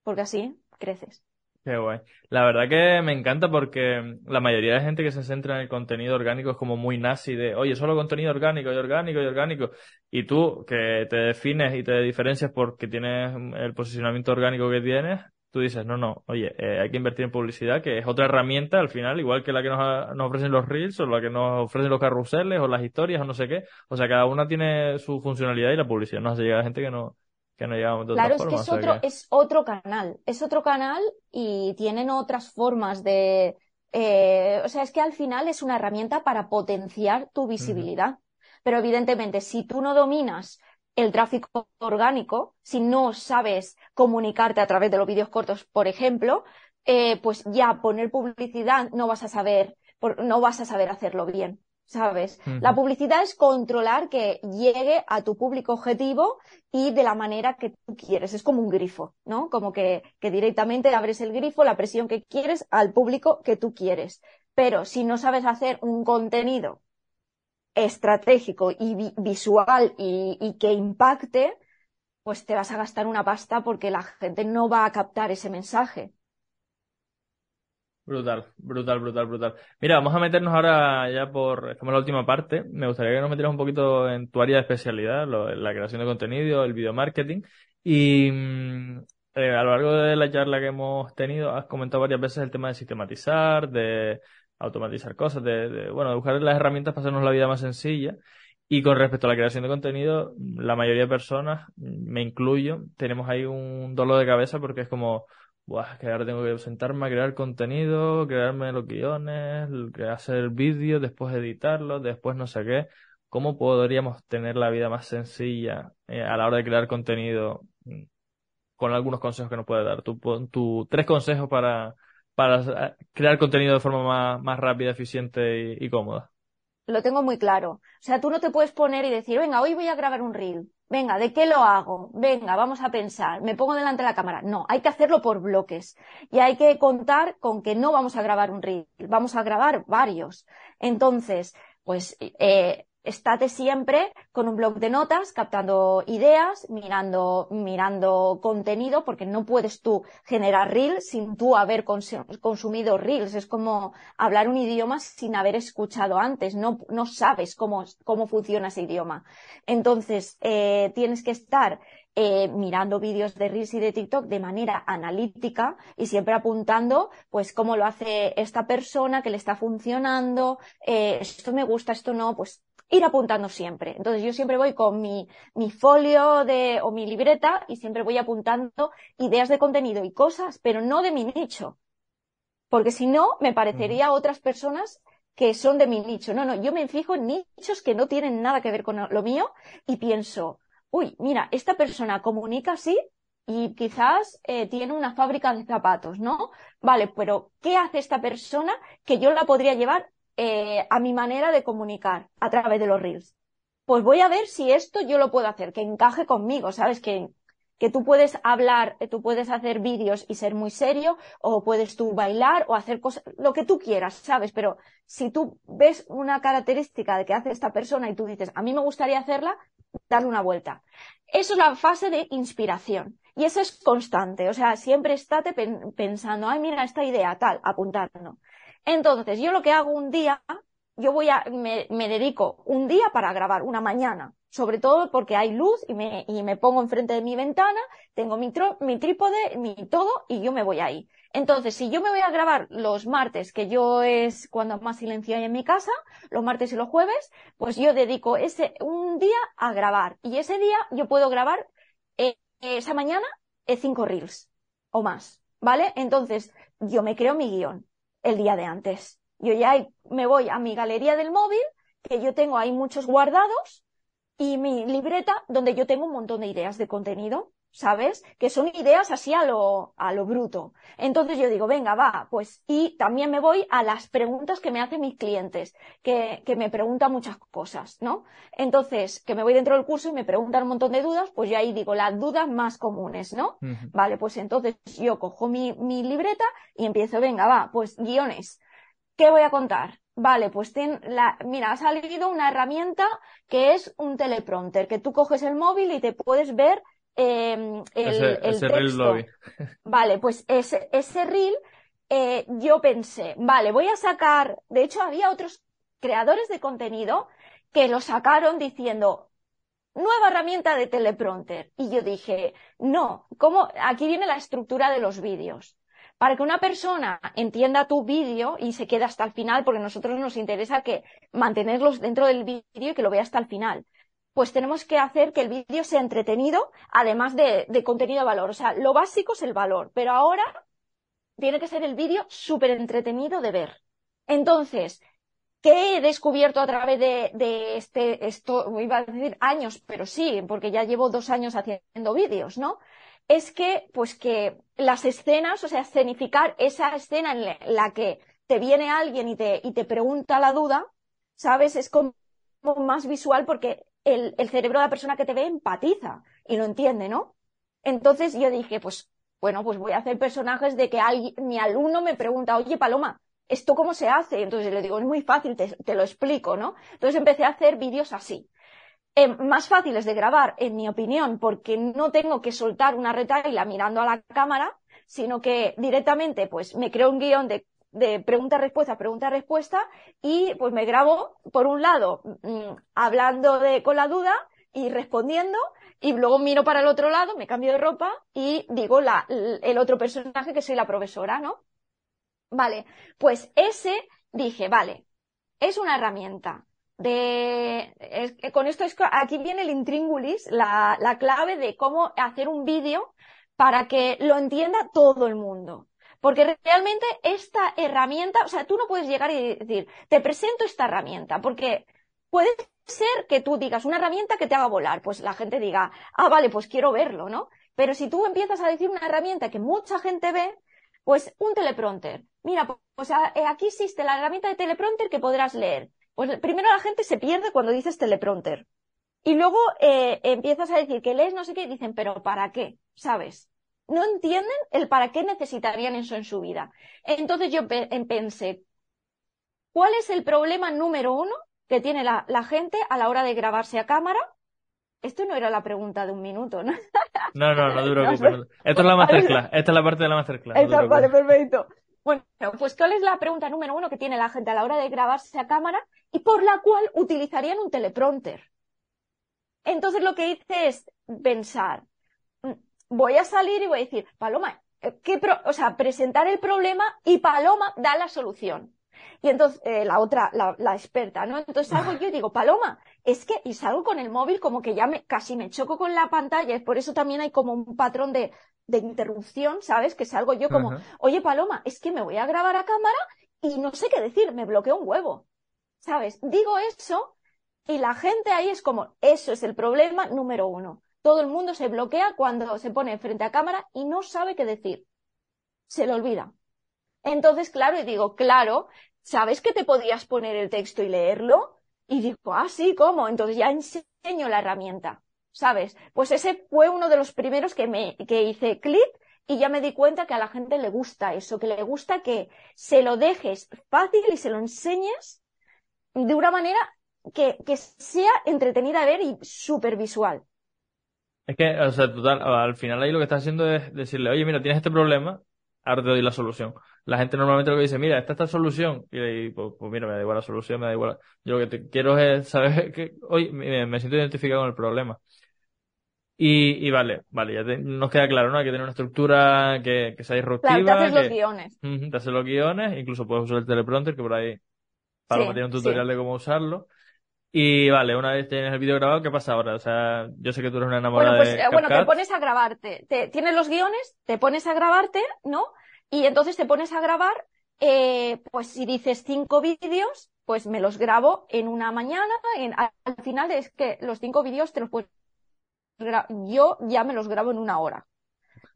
Porque así creces. Qué guay. La verdad que me encanta porque la mayoría de gente que se centra en el contenido orgánico es como muy nazi de, oye, solo contenido orgánico y orgánico y orgánico. Y tú, que te defines y te diferencias porque tienes el posicionamiento orgánico que tienes, tú dices, no, no, oye, eh, hay que invertir en publicidad, que es otra herramienta al final, igual que la que nos, nos, ofrecen los reels o la que nos ofrecen los carruseles o las historias o no sé qué. O sea, cada una tiene su funcionalidad y la publicidad nos hace llegar a gente que no, que no llegamos de Claro, es que es otro, es otro canal, es otro canal y tienen otras formas de, eh, o sea, es que al final es una herramienta para potenciar tu visibilidad. Pero evidentemente, si tú no dominas el tráfico orgánico, si no sabes comunicarte a través de los vídeos cortos, por ejemplo, eh, pues ya poner publicidad no vas a saber, no vas a saber hacerlo bien. ¿Sabes? La publicidad es controlar que llegue a tu público objetivo y de la manera que tú quieres. Es como un grifo, ¿no? Como que, que directamente abres el grifo, la presión que quieres al público que tú quieres. Pero si no sabes hacer un contenido estratégico y visual y, y que impacte, pues te vas a gastar una pasta porque la gente no va a captar ese mensaje. Brutal, brutal, brutal, brutal. Mira, vamos a meternos ahora ya por, estamos en la última parte. Me gustaría que nos metieras un poquito en tu área de especialidad, la creación de contenido, el video marketing. Y mm, eh, a lo largo de la charla que hemos tenido, has comentado varias veces el tema de sistematizar, de, automatizar cosas, de, bueno, de buscar las herramientas para hacernos la vida más sencilla. Y con respecto a la creación de contenido, la mayoría de personas, me incluyo, tenemos ahí un dolor de cabeza porque es como, Buah, que ahora tengo que sentarme a crear contenido, crearme los guiones, hacer vídeos, después editarlos, después no sé qué. ¿Cómo podríamos tener la vida más sencilla eh, a la hora de crear contenido? Mm, con algunos consejos que nos puede dar. Tu, tres consejos para, eh, crear contenido de forma más, rápida, eficiente y cómoda. Lo tengo muy claro. O sea, tú no te puedes poner y decir, venga, hoy voy a grabar un reel. Venga, ¿de qué lo hago? Venga, vamos a pensar. Me pongo delante de la cámara. No, hay que hacerlo por bloques. Y hay que contar con que no vamos a grabar un reel, vamos a grabar varios. Entonces, pues eh, estate siempre con un blog de notas, captando ideas, mirando, mirando contenido, porque no puedes tú generar reels sin tú haber consumido reels. Es como hablar un idioma sin haber escuchado antes. No, no sabes cómo, cómo funciona ese idioma. Entonces, eh, tienes que estar eh, mirando vídeos de Reels y de TikTok de manera analítica y siempre apuntando, pues, cómo lo hace esta persona, que le está funcionando, eh, esto me gusta, esto no, pues ir apuntando siempre. Entonces yo siempre voy con mi, mi folio de, o mi libreta y siempre voy apuntando ideas de contenido y cosas, pero no de mi nicho. Porque si no, me parecería a otras personas que son de mi nicho. No, no, yo me fijo en nichos que no tienen nada que ver con lo mío y pienso, uy, mira, esta persona comunica así y quizás eh, tiene una fábrica de zapatos, ¿no? Vale, pero ¿qué hace esta persona que yo la podría llevar eh, a mi manera de comunicar a través de los reels. Pues voy a ver si esto yo lo puedo hacer, que encaje conmigo, ¿sabes? Que, que tú puedes hablar, tú puedes hacer vídeos y ser muy serio, o puedes tú bailar o hacer cosas, lo que tú quieras, ¿sabes? Pero si tú ves una característica de que hace esta persona y tú dices, a mí me gustaría hacerla, darle una vuelta. Eso es la fase de inspiración. Y eso es constante. O sea, siempre estate pensando, ay, mira, esta idea, tal, apuntando. Entonces, yo lo que hago un día, yo voy a, me, dedico un día para grabar, una mañana, sobre todo porque hay luz y me, y me pongo enfrente de mi ventana, tengo mi, mi trípode, mi todo, y yo me voy ahí. Entonces, si yo me voy a grabar los martes, que yo es cuando más silencio hay en mi casa, los martes y los jueves, pues yo dedico ese, un día a grabar. Y ese día yo puedo grabar, eh, esa mañana, eh, cinco reels o más. ¿Vale? Entonces, yo me creo mi guion el día de antes. Yo ya me voy a mi galería del móvil, que yo tengo ahí muchos guardados, y mi libreta donde yo tengo un montón de ideas de contenido, ¿sabes? Que son ideas así a lo, a lo bruto. Entonces yo digo, venga, va, pues, y también me voy a las preguntas que me hacen mis clientes, que, que me preguntan muchas cosas, ¿no? Entonces, que me voy dentro del curso y me preguntan un montón de dudas, pues yo ahí digo las dudas más comunes, ¿no? Vale, pues entonces yo cojo mi, mi libreta y empiezo, venga, va, pues guiones. ¿Qué voy a contar? Vale, pues ten la, mira, ha salido una herramienta que es un teleprompter, que tú coges el móvil y te puedes ver eh, el, ese, texto. vale, pues ese, ese reel, eh, yo pensé, vale, voy a sacar, de hecho había otros creadores de contenido que lo sacaron diciendo, nueva herramienta de teleprompter. Y yo dije, no, ¿cómo? Aquí viene la estructura de los vídeos para que una persona entienda tu vídeo y se quede hasta el final, porque a nosotros nos interesa que mantenerlos dentro del vídeo y que lo vea hasta el final. Pues tenemos que hacer que el vídeo sea entretenido, además de, contenido de valor. O sea, lo básico es el valor, pero ahora tiene que ser el vídeo súper entretenido de ver. Entonces, ¿qué he descubierto a través de, de, este, esto, iba a decir años, pero sí, porque ya llevo dos años haciendo vídeos, ¿no? es que, pues que las escenas, o sea, escenificar esa escena en la que te viene alguien y te, y te pregunta la duda, ¿sabes? Es como más visual porque el, el cerebro de la persona que te ve empatiza y lo entiende, ¿no? Entonces yo dije, pues, bueno, pues voy a hacer personajes de que alguien, mi alumno me pregunta, oye, Paloma, ¿esto cómo se hace? Entonces le digo, es muy fácil, te, te lo explico, ¿no? Entonces empecé a hacer vídeos así. Eh, más fáciles de grabar, en mi opinión, porque no tengo que soltar una retaila mirando a la cámara, sino que directamente pues me creo un guion de, de pregunta-respuesta, pregunta-respuesta y pues me grabo, por un lado, mm, hablando de, con la duda y respondiendo y luego miro para el otro lado, me cambio de ropa y digo la, el otro personaje que soy la profesora, ¿no? Vale, pues ese dije, vale, es una herramienta. De, con esto es, aquí viene el intríngulis, la, la clave de cómo hacer un vídeo para que lo entienda todo el mundo. Porque realmente esta herramienta, o sea, tú no puedes llegar y decir, te presento esta herramienta, porque puede ser que tú digas una herramienta que te haga volar, pues la gente diga, ah, vale, pues quiero verlo, ¿no? Pero si tú empiezas a decir una herramienta que mucha gente ve, pues un teleprompter. Mira, pues eh, aquí existe la herramienta de teleprompter que podrás leer. Pues primero la gente se pierde cuando dices teleprompter. Y luego eh, empiezas a decir que lees no sé qué y dicen, pero ¿para qué? ¿Sabes? No entienden el para qué necesitarían eso en su vida. Entonces yo pensé, ¿cuál es el problema número uno que tiene la, gente a la hora de grabarse a cámara? Esto no era la pregunta de un minuto, ¿no? No, no, no duro Esto es la masterclass. Esta es la parte de la masterclass. vale, perfecto. Bueno, pues ¿cuál es la pregunta número uno que tiene la gente a la hora de grabarse a cámara y por la cual utilizarían un teleprompter? Entonces lo que hice es pensar, voy a salir y voy a decir, Paloma, eh, ¿qué o sea, presentar el problema y Paloma da la solución. Y entonces eh, la otra, la, experta, ¿no? Entonces salgo yo y digo, Paloma, es que, y salgo con el móvil como que ya me, casi me choco con la pantalla, por eso también hay como un patrón de, de interrupción, ¿sabes? Que salgo yo como, oye Paloma, es que me voy a grabar a cámara y no sé qué decir, me bloqueo un huevo, ¿sabes? Digo eso y la gente ahí es como, eso es el problema número uno. Todo el mundo se bloquea cuando se pone frente a cámara y no sabe qué decir. Se le olvida. Entonces, claro, y digo, claro, ¿sabes que te podías poner el texto y leerlo? Y digo, ah, sí, ¿cómo? Entonces ya enseño la herramienta, ¿sabes? Pues ese fue uno de los primeros que me, que hice clic y ya me di cuenta que a la gente le gusta eso, que le gusta que se lo dejes fácil y se lo enseñes de una manera que, que sea entretenida a ver y súper visual. Es que, o sea, total, al final ahí lo que estás haciendo es decirle, oye, mira, tienes este problema, ahora te doy la solución. La gente normalmente lo que dice, mira, esta es la solución. Y, pues, pues, mira, me da igual la solución, me da igual. Yo lo que te quiero es saber que, oye, me, siento identificado con el problema. Y, y vale, vale, ya nos queda claro, ¿no? Hay que tener una estructura que, que sea disruptiva. Claro, te haces los guiones. te haces los guiones, incluso puedes usar el teleprompter, que por ahí Paloma tiene un tutorial de cómo usarlo. Y vale, una vez tienes el vídeo grabado, ¿qué pasa ahora? O sea, yo sé que tú eres una enamorada bueno, pues, de eh, Bueno, te pones a grabarte. Te, tienes los guiones, te pones a grabarte, ¿no? Y entonces te pones a grabar, eh, pues si dices cinco vídeos, pues me los grabo en una mañana. En, al, final es que los cinco vídeos te los puedes yo ya me los grabo en una hora.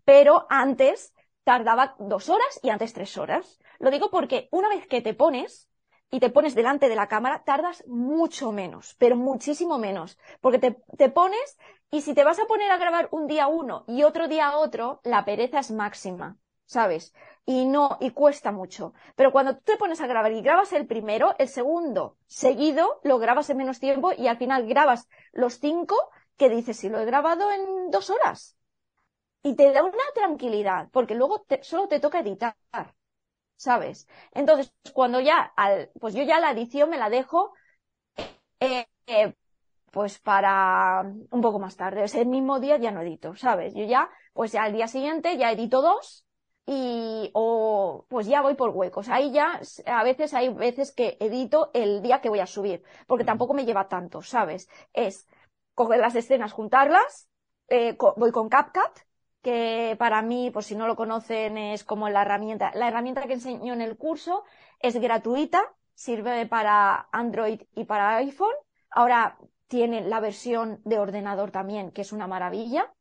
Pero antes tardaba dos horas y antes tres horas. Lo digo porque una vez que te pones, y te pones delante de la cámara, tardas mucho menos, pero muchísimo menos, porque te, te, pones y si te vas a poner a grabar un día uno y otro día otro, la pereza es máxima, ¿sabes? Y no, y cuesta mucho. Pero cuando tú te pones a grabar y grabas el primero, el segundo seguido, lo grabas en menos tiempo y al final grabas los cinco que dices, si lo he grabado en dos horas. Y te da una tranquilidad, porque luego solo te toca editar. ¿Sabes? Entonces, cuando ya, al, pues yo ya la edición me la dejo, eh, eh, pues para un poco más tarde. Ese mismo día ya no edito, ¿sabes? Yo ya, pues ya al día siguiente ya edito dos y, o, pues ya voy por huecos. Ahí ya, a veces hay veces que edito el día que voy a subir, porque tampoco me lleva tanto, ¿sabes? Es coger las escenas, juntarlas, eh, voy con CapCut, que para mí, pues si no lo conocen, es como la herramienta. La herramienta que enseño en el curso es gratuita, sirve para Android y para iPhone. Ahora tiene la versión de ordenador también, que es una maravilla.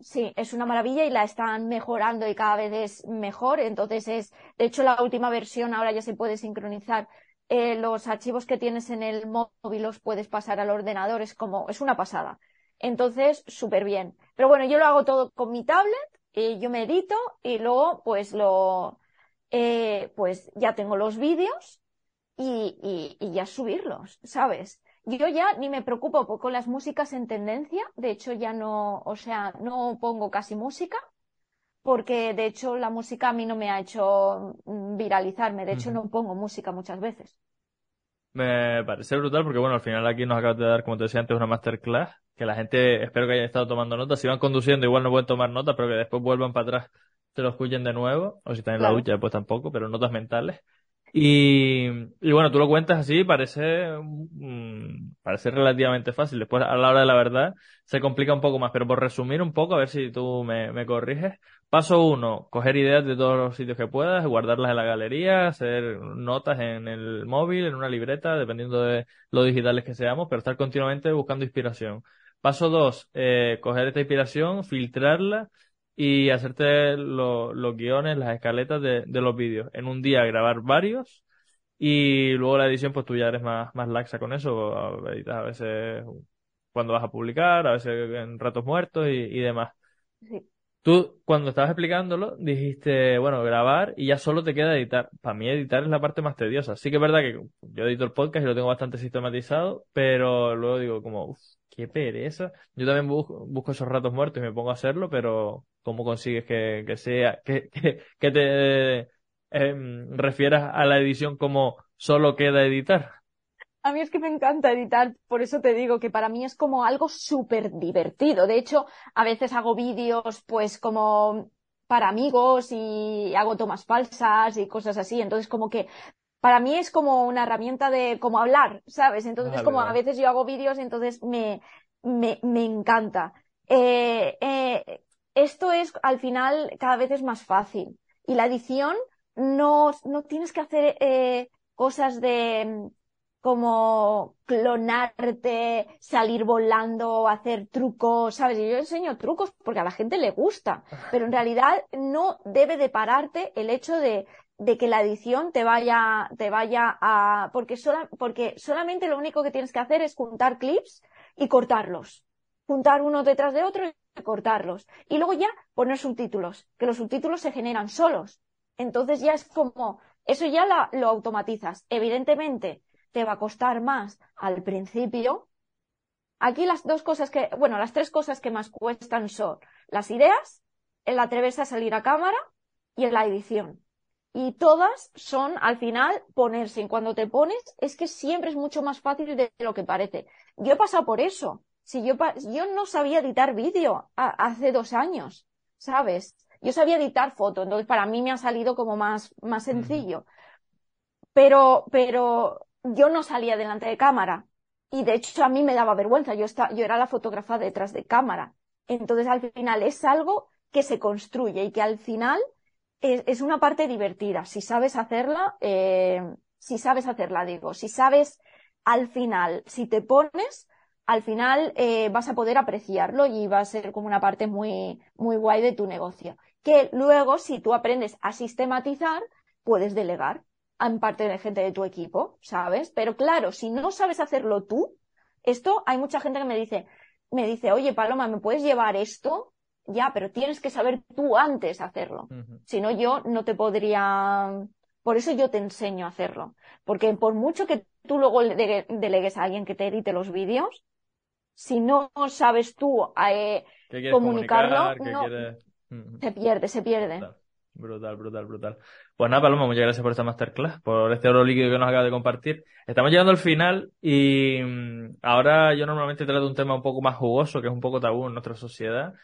sí, es una maravilla y la están mejorando y cada vez es mejor. Entonces es, de hecho, la última versión ahora ya se puede sincronizar. Eh, los archivos que tienes en el móvil los puedes pasar al ordenador, es como, es una pasada. Entonces, súper bien. Pero bueno, yo lo hago todo con mi tablet, y yo me edito y luego pues lo, eh, pues ya tengo los vídeos y, y, ya subirlos, ¿sabes? Yo ya ni me preocupo con las músicas en tendencia, de hecho ya no, o sea, no pongo casi música, porque de hecho la música a mí no me ha hecho mm, viralizarme, de hecho no pongo música muchas veces. Me parece brutal porque bueno, al final aquí nos acabas de dar, como te decía antes, una masterclass que la gente espero que haya estado tomando notas. Si van conduciendo, igual no pueden tomar notas, pero que después vuelvan para atrás, se lo escuchen de nuevo. O si están en la ducha, pues tampoco, pero notas mentales. Y, y bueno, tú lo cuentas así, parece, mm, parece relativamente fácil. Después, a la hora de la verdad, se complica un poco más. Pero por resumir un poco, a ver si tú me, me corriges. Paso uno, coger ideas de todos los sitios que puedas, guardarlas en la galería, hacer notas en el móvil, en una libreta, dependiendo de lo digitales que seamos, pero estar continuamente buscando inspiración. Paso dos, eh, coger esta inspiración, filtrarla y hacerte los guiones, las escaletas de, de los vídeos. En un día grabar varios y luego la edición, pues tú ya eres más, más laxa con eso. Editas a veces cuando vas a publicar, a veces en ratos muertos y, y demás. Sí. Tú, cuando estabas explicándolo, dijiste, bueno, grabar y ya solo te queda editar. Para mí editar es la parte más tediosa. Sí que es verdad que yo edito el podcast y lo tengo bastante sistematizado, pero luego digo como, uff, qué pereza. Yo también busco, esos ratos muertos y me pongo a hacerlo, pero ¿cómo consigues que, que sea, que, que, que te eh, refieras a la edición como solo queda editar? A mí es que me encanta editar, por eso te digo que para mí es como algo súper divertido. De hecho, a veces hago vídeos pues como para amigos y hago tomas falsas y cosas así. Entonces como que para mí es como una herramienta de como hablar, ¿sabes? Entonces como a veces yo hago vídeos y entonces me, me, me encanta. Eh, eh, esto es al final cada vez es más fácil. Y la edición no, no tienes que hacer eh, cosas de como clonarte, salir volando, hacer trucos, ¿sabes? Y yo enseño trucos porque a la gente le gusta, pero en realidad no debe de pararte el hecho de, de que la edición te vaya, te vaya a, porque sola, porque solamente lo único que tienes que hacer es juntar clips y cortarlos. Juntar uno detrás de otro y cortarlos. Y luego ya poner subtítulos, que los subtítulos se generan solos. Entonces ya es como, eso ya la- lo automatizas. Evidentemente, te va a costar más al principio. Aquí las dos cosas que, bueno, las tres cosas que más cuestan son las ideas, el atreverse a salir a cámara y en la edición. Y todas son, al final, ponerse. Y cuando te pones, es que siempre es mucho más fácil de lo que parece. Yo he pasado por eso. Si yo, yo no sabía editar vídeo hace dos años, ¿sabes? Yo sabía editar foto, entonces para mí me ha salido como más, más sencillo. Pero, pero yo no salía delante de cámara. Y de hecho a mí me daba vergüenza. Yo, esta- yo era la fotógrafa detrás de cámara. Entonces al final es algo que se construye y que al final es, una parte divertida. Si sabes hacerla, eh, si sabes hacerla, digo, si sabes al final, si te pones, al final eh, vas a poder apreciarlo y va a ser como una parte muy, muy guay de tu negocio. Que luego, si tú aprendes a sistematizar, puedes delegar en parte de gente de tu equipo, ¿sabes? Pero claro, si no sabes hacerlo tú, esto hay mucha gente que me dice, me dice, oye, Paloma, ¿me puedes llevar esto? Ya, pero tienes que saber tú antes hacerlo. Si no, yo no te podría. Por eso yo te enseño a hacerlo. Porque por mucho que tú luego le de- delegues a alguien que te edite los vídeos, si no sabes tú eh, ¿Qué quieres comunicarlo, comunicar? ¿Qué no, quieres? Se pierde, se pierde. Brutal, brutal, brutal, brutal. Pues nada, Paloma, muchas gracias por esta masterclass, por este oro líquido que nos acaba de compartir. Estamos llegando al final y mm, ahora yo normalmente trato un tema un poco más jugoso, que es un poco tabú en nuestra sociedad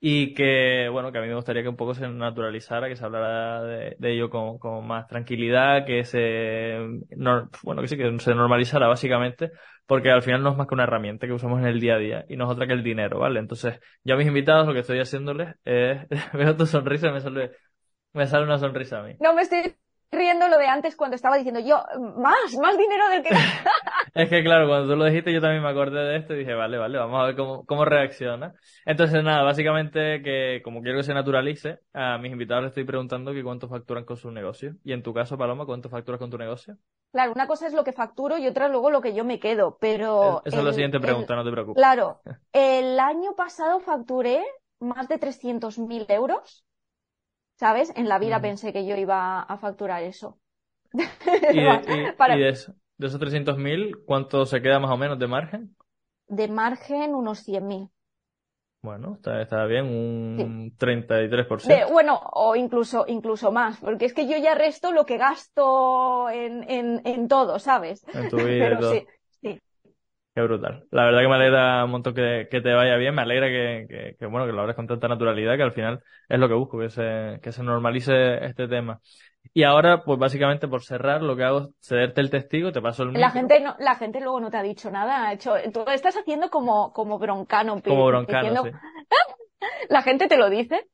y que, bueno, que a mí me gustaría que un poco se naturalizara, que se hablara de, de ello con, con más tranquilidad, que se, no- bueno, que sí, que se normalizara básicamente, porque al final no es más que una herramienta que usamos en el día a día y no es otra que el dinero, ¿vale? Entonces, yo a mis invitados lo que estoy haciéndoles es, veo tu sonrisa y me sale, me sale una sonrisa a mí. No me estoy riendo lo de antes cuando estaba diciendo yo, más, más dinero del que. Es que claro, cuando tú lo dijiste yo también me acordé de esto y dije, vale, vale, vamos a ver cómo, cómo reacciona. Entonces nada, básicamente que como quiero que se naturalice, a mis invitados les estoy preguntando que cuánto facturan con su negocio. Y en tu caso, Paloma, ¿cuánto facturas con tu negocio? Claro, una cosa es lo que facturo y otra luego lo que yo me quedo, pero. Esa es la siguiente el- pregunta, no te preocupes. Claro, el año pasado facturé más de 300.000 euros, ¿sabes? En la vida pensé que yo iba a facturar eso. Y de, y- Para- y de eso, de esos 300.000, ¿cuánto se queda más o menos de margen? de margen unos 100.000. Bueno, está, está bien, un 33%. De, bueno, o incluso, incluso más, porque es que yo ya resto lo que gasto en, en, en todo, ¿sabes? En tu vida y Pero todo. sí, sí. Qué brutal. La verdad que me alegra un montón que, que te vaya bien, me alegra que, que, que, bueno, que lo hables con tanta naturalidad, que al final es lo que busco, que se, que se normalice este tema. Y ahora, pues básicamente por cerrar, lo que hago es cederte el testigo, te paso el micro. La gente no, la gente luego no te ha dicho nada, ha hecho, tú estás haciendo como, como broncano. Como broncano, diciendo, sí. La gente te lo dice.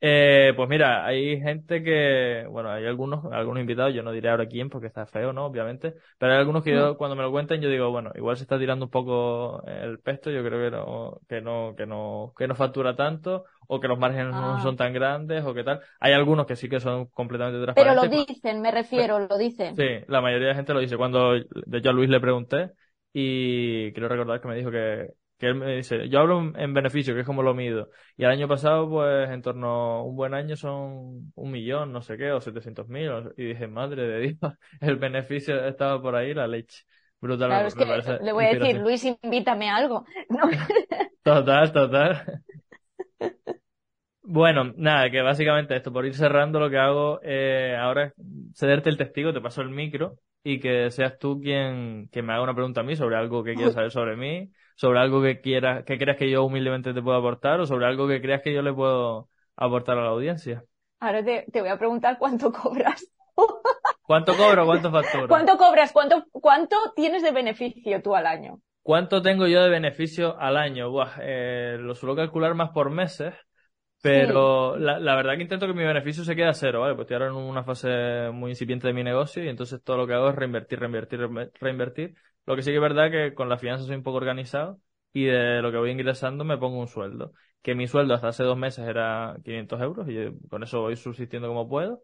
Eh, pues mira, hay gente que, bueno, hay algunos, algunos invitados, yo no diré ahora quién porque está feo, ¿no? Obviamente, pero hay algunos que yo, cuando me lo cuenten, yo digo, bueno, igual se está tirando un poco el pesto, yo creo que no, que no, que no, que no factura tanto, o que los márgenes no Ah. son tan grandes, o que tal. Hay algunos que sí que son completamente transparentes. Pero lo dicen, me refiero, lo dicen. Sí, la mayoría de gente lo dice. Cuando, de hecho, a Luis le pregunté, y quiero recordar que me dijo que, que él me dice, yo hablo en beneficio, que es como lo mido. Y el año pasado, pues, en torno a un buen año son un millón, no sé qué, o setecientos mil. Y dije, madre de Dios, el beneficio estaba por ahí, la leche. Brutal, Claro, es que le voy a decir. Luis, invítame a algo. No. Total, total. Bueno, nada, que básicamente esto, por ir cerrando, lo que hago eh, ahora es cederte el testigo, te paso el micro y que seas tú quien, quien me haga una pregunta a mí sobre algo que quieras saber sobre mí, sobre algo que quieras, que creas que yo humildemente te puedo aportar o sobre algo que creas que yo le puedo aportar a la audiencia. Ahora te, te voy a preguntar cuánto cobras. ¿Cuánto cobro? ¿Cuánto facturo? ¿Cuánto cobras? ¿Cuánto, cuánto tienes de beneficio tú al año? ¿Cuánto tengo yo de beneficio al año? Buah, eh, lo suelo calcular más por meses, pero la, la verdad que intento que mi beneficio se quede a cero, ¿vale? Pues estoy ahora en una fase muy incipiente de mi negocio y entonces todo lo que hago es reinvertir, reinvertir, reinver- reinvertir. Lo que sí que es verdad que con las finanzas soy un poco organizado y de lo que voy ingresando me pongo un sueldo. Que mi sueldo hasta hace dos meses era 500 euros y yo con eso voy subsistiendo como puedo.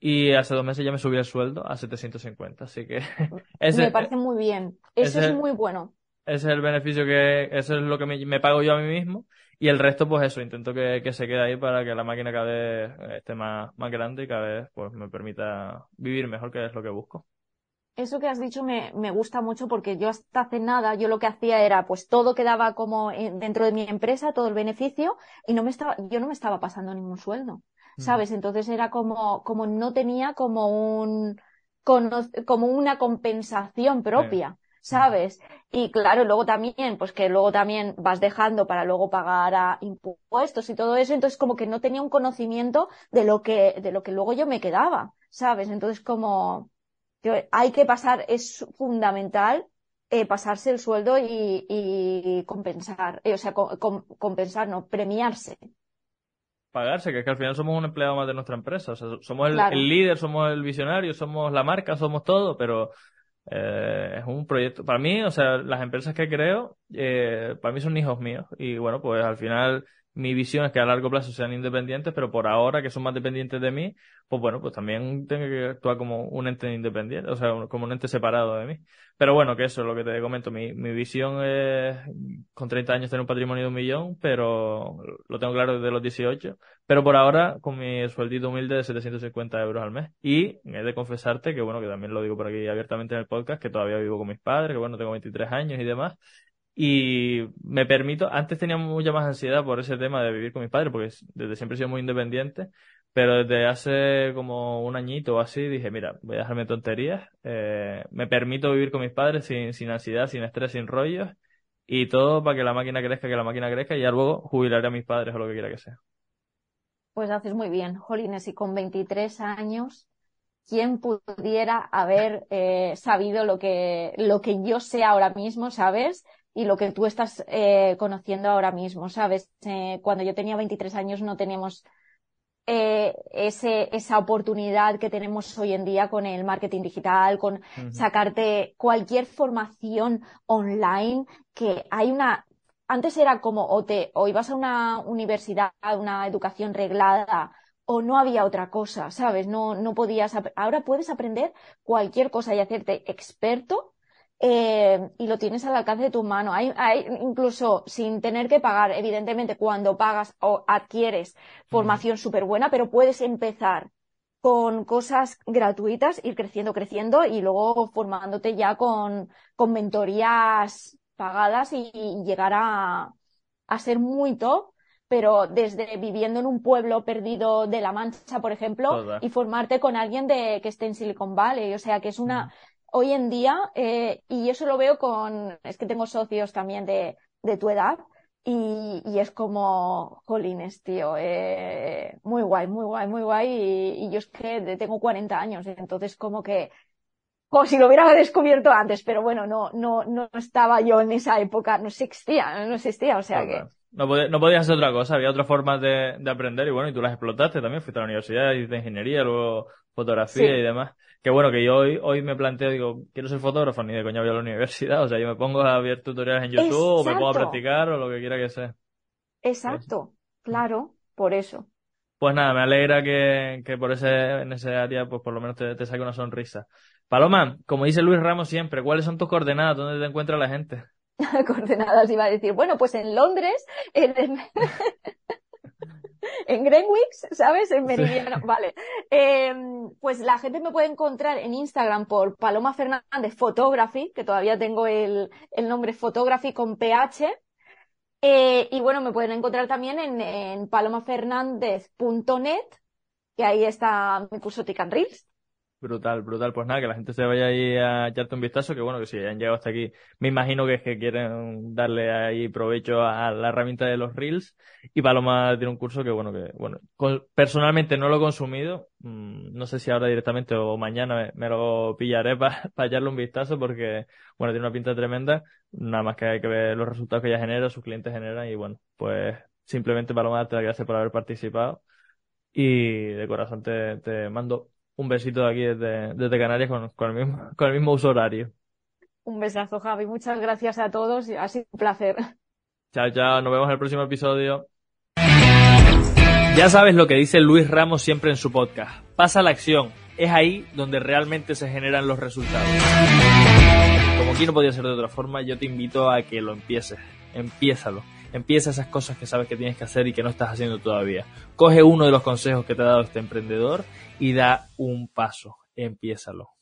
Y hace dos meses ya me subí el sueldo a 750, así que ese, Me parece muy bien. Eso es muy bueno. ese es el beneficio que, eso es lo que me, me pago yo a mí mismo. Y el resto, pues eso, intento que, que se quede ahí para que la máquina cada vez esté más, más grande y cada vez pues me permita vivir mejor, que es lo que busco. Eso que has dicho me, me gusta mucho porque yo hasta hace nada, yo lo que hacía era, pues todo quedaba como en- dentro de mi empresa, todo el beneficio, y no me estaba, yo no me estaba pasando ningún sueldo, ¿sabes? Entonces era como, como no tenía como un, como una compensación propia, ¿sabes? Y claro, luego también, pues que luego también vas dejando para luego pagar a impuestos y todo eso, entonces como que no tenía un conocimiento de lo que, de lo que luego yo me quedaba, ¿sabes? Entonces como, que hay que pasar, es fundamental eh, pasarse el sueldo y, y compensar, eh, o sea, co- com- compensar, no, premiarse. Pagarse, que es que al final somos un empleado más de nuestra empresa. O sea, somos el, Claro. el líder, somos el visionario, somos la marca, somos todo, pero eh, es un proyecto. Para mí, o sea, las empresas que creo, para mí son hijos míos. Y bueno, pues al final mi visión es que a largo plazo sean independientes, pero por ahora que son más dependientes de mí, pues bueno, pues también tengo que actuar como un ente independiente, o sea, como un ente separado de mí. Pero bueno, que eso es lo que te comento. Mi, mi visión es con 30 años tener un patrimonio de un millón, pero lo tengo claro desde los 18. Pero por ahora, con mi sueldito humilde de 750 euros al mes. Y he de confesarte que, bueno, que también lo digo por aquí abiertamente en el podcast, que todavía vivo con mis padres, que bueno, tengo 23 años y demás. Y me permito, antes tenía mucha más ansiedad por ese tema de vivir con mis padres, porque desde siempre he sido muy independiente, pero desde hace como un añito o así dije, mira, voy a dejarme tonterías, eh, me permito vivir con mis padres sin, sin ansiedad, sin estrés, sin rollos, y todo para que la máquina crezca, que la máquina crezca, y ya luego jubilaré a mis padres o lo que quiera que sea. Pues haces muy bien, Jolines, y con 23 años, ¿quién pudiera haber eh, sabido lo que, lo que yo sé ahora mismo, ¿sabes? Y lo que tú estás eh, conociendo ahora mismo, ¿sabes? Eh, cuando yo tenía 23 años no teníamos eh, ese, esa oportunidad que tenemos hoy en día con el marketing digital, con sacarte cualquier formación online, que hay una, antes era como o te, o ibas a una universidad, a una educación reglada, o no había otra cosa, ¿sabes? No, no podías, ahora puedes aprender cualquier cosa y hacerte experto eh, y lo tienes al alcance de tu mano. Hay, hay incluso sin tener que pagar, evidentemente, cuando pagas o adquieres formación súper buena, pero puedes empezar con cosas gratuitas, ir creciendo, creciendo y luego formándote ya con, con mentorías pagadas y, y llegar a, a ser muy top, pero desde viviendo en un pueblo perdido de La Mancha, por ejemplo, y formarte con alguien de, que esté en Silicon Valley. O sea, que es una, hoy en día, eh, y eso lo veo con, es que tengo socios también de, de tu edad, y, y, es como, jolines, tío, eh, muy guay, muy guay, muy guay. Y, y, yo es que tengo 40 años, entonces como que, como si lo hubiera descubierto antes, pero bueno, no, no, no estaba yo en esa época, no existía, no existía, o sea que. No, podías, no podías hacer otra cosa, había otras formas de, de, aprender y bueno, y tú las explotaste también, fuiste a la universidad, de ingeniería, luego fotografía sí. y demás. Que bueno, que yo hoy, hoy me planteo, digo, quiero ser fotógrafo, ni de coña voy a la universidad, o sea, yo me pongo a ver tutoriales en YouTube, Exacto. o me pongo a practicar, o lo que quiera que sea. Exacto, claro, por eso. Pues nada, me alegra que, que por ese, en ese área, pues por lo menos te, te saque una sonrisa. Paloma, como dice Luis Ramos siempre, ¿cuáles son tus coordenadas? ¿Dónde te encuentra la gente? coordenadas iba a decir, bueno, pues en Londres, en, en Greenwich, ¿sabes? En Meridiano, sí. vale. Eh, pues la gente me puede encontrar en Instagram por Paloma Fernández Photography, que todavía tengo el, el nombre Photography con PH. Eh, y bueno, me pueden encontrar también en, en palomafernandez.net, que ahí está mi curso Tick and Reels. Brutal, brutal. Pues nada, que la gente se vaya ahí a echarte un vistazo, que bueno, que si han llegado hasta aquí, me imagino que es que quieren darle ahí provecho a la herramienta de los Reels. Y Paloma tiene un curso que bueno, que bueno, personalmente no lo he consumido, no sé si ahora directamente o mañana me, lo pillaré para pa echarle un vistazo porque, bueno, tiene una pinta tremenda, nada más que hay que ver los resultados que ella genera, sus clientes generan y bueno, pues simplemente Paloma, las gracias por haber participado y de corazón te, te mando un besito de aquí desde, desde Canarias con, con, el mismo, con el mismo uso horario. Un besazo, Javi. Muchas gracias a todos. Ha sido un placer. Chao, chao. Nos vemos en el próximo episodio. Ya sabes lo que dice Luis Ramos siempre en su podcast. Pasa la acción. Es ahí donde realmente se generan los resultados. Como aquí no podía ser de otra forma, yo te invito a que lo empieces. Empiézalo. Empieza esas cosas que sabes que tienes que hacer y que no estás haciendo todavía. Coge uno de los consejos que te ha dado este emprendedor y da un paso. Empiézalo.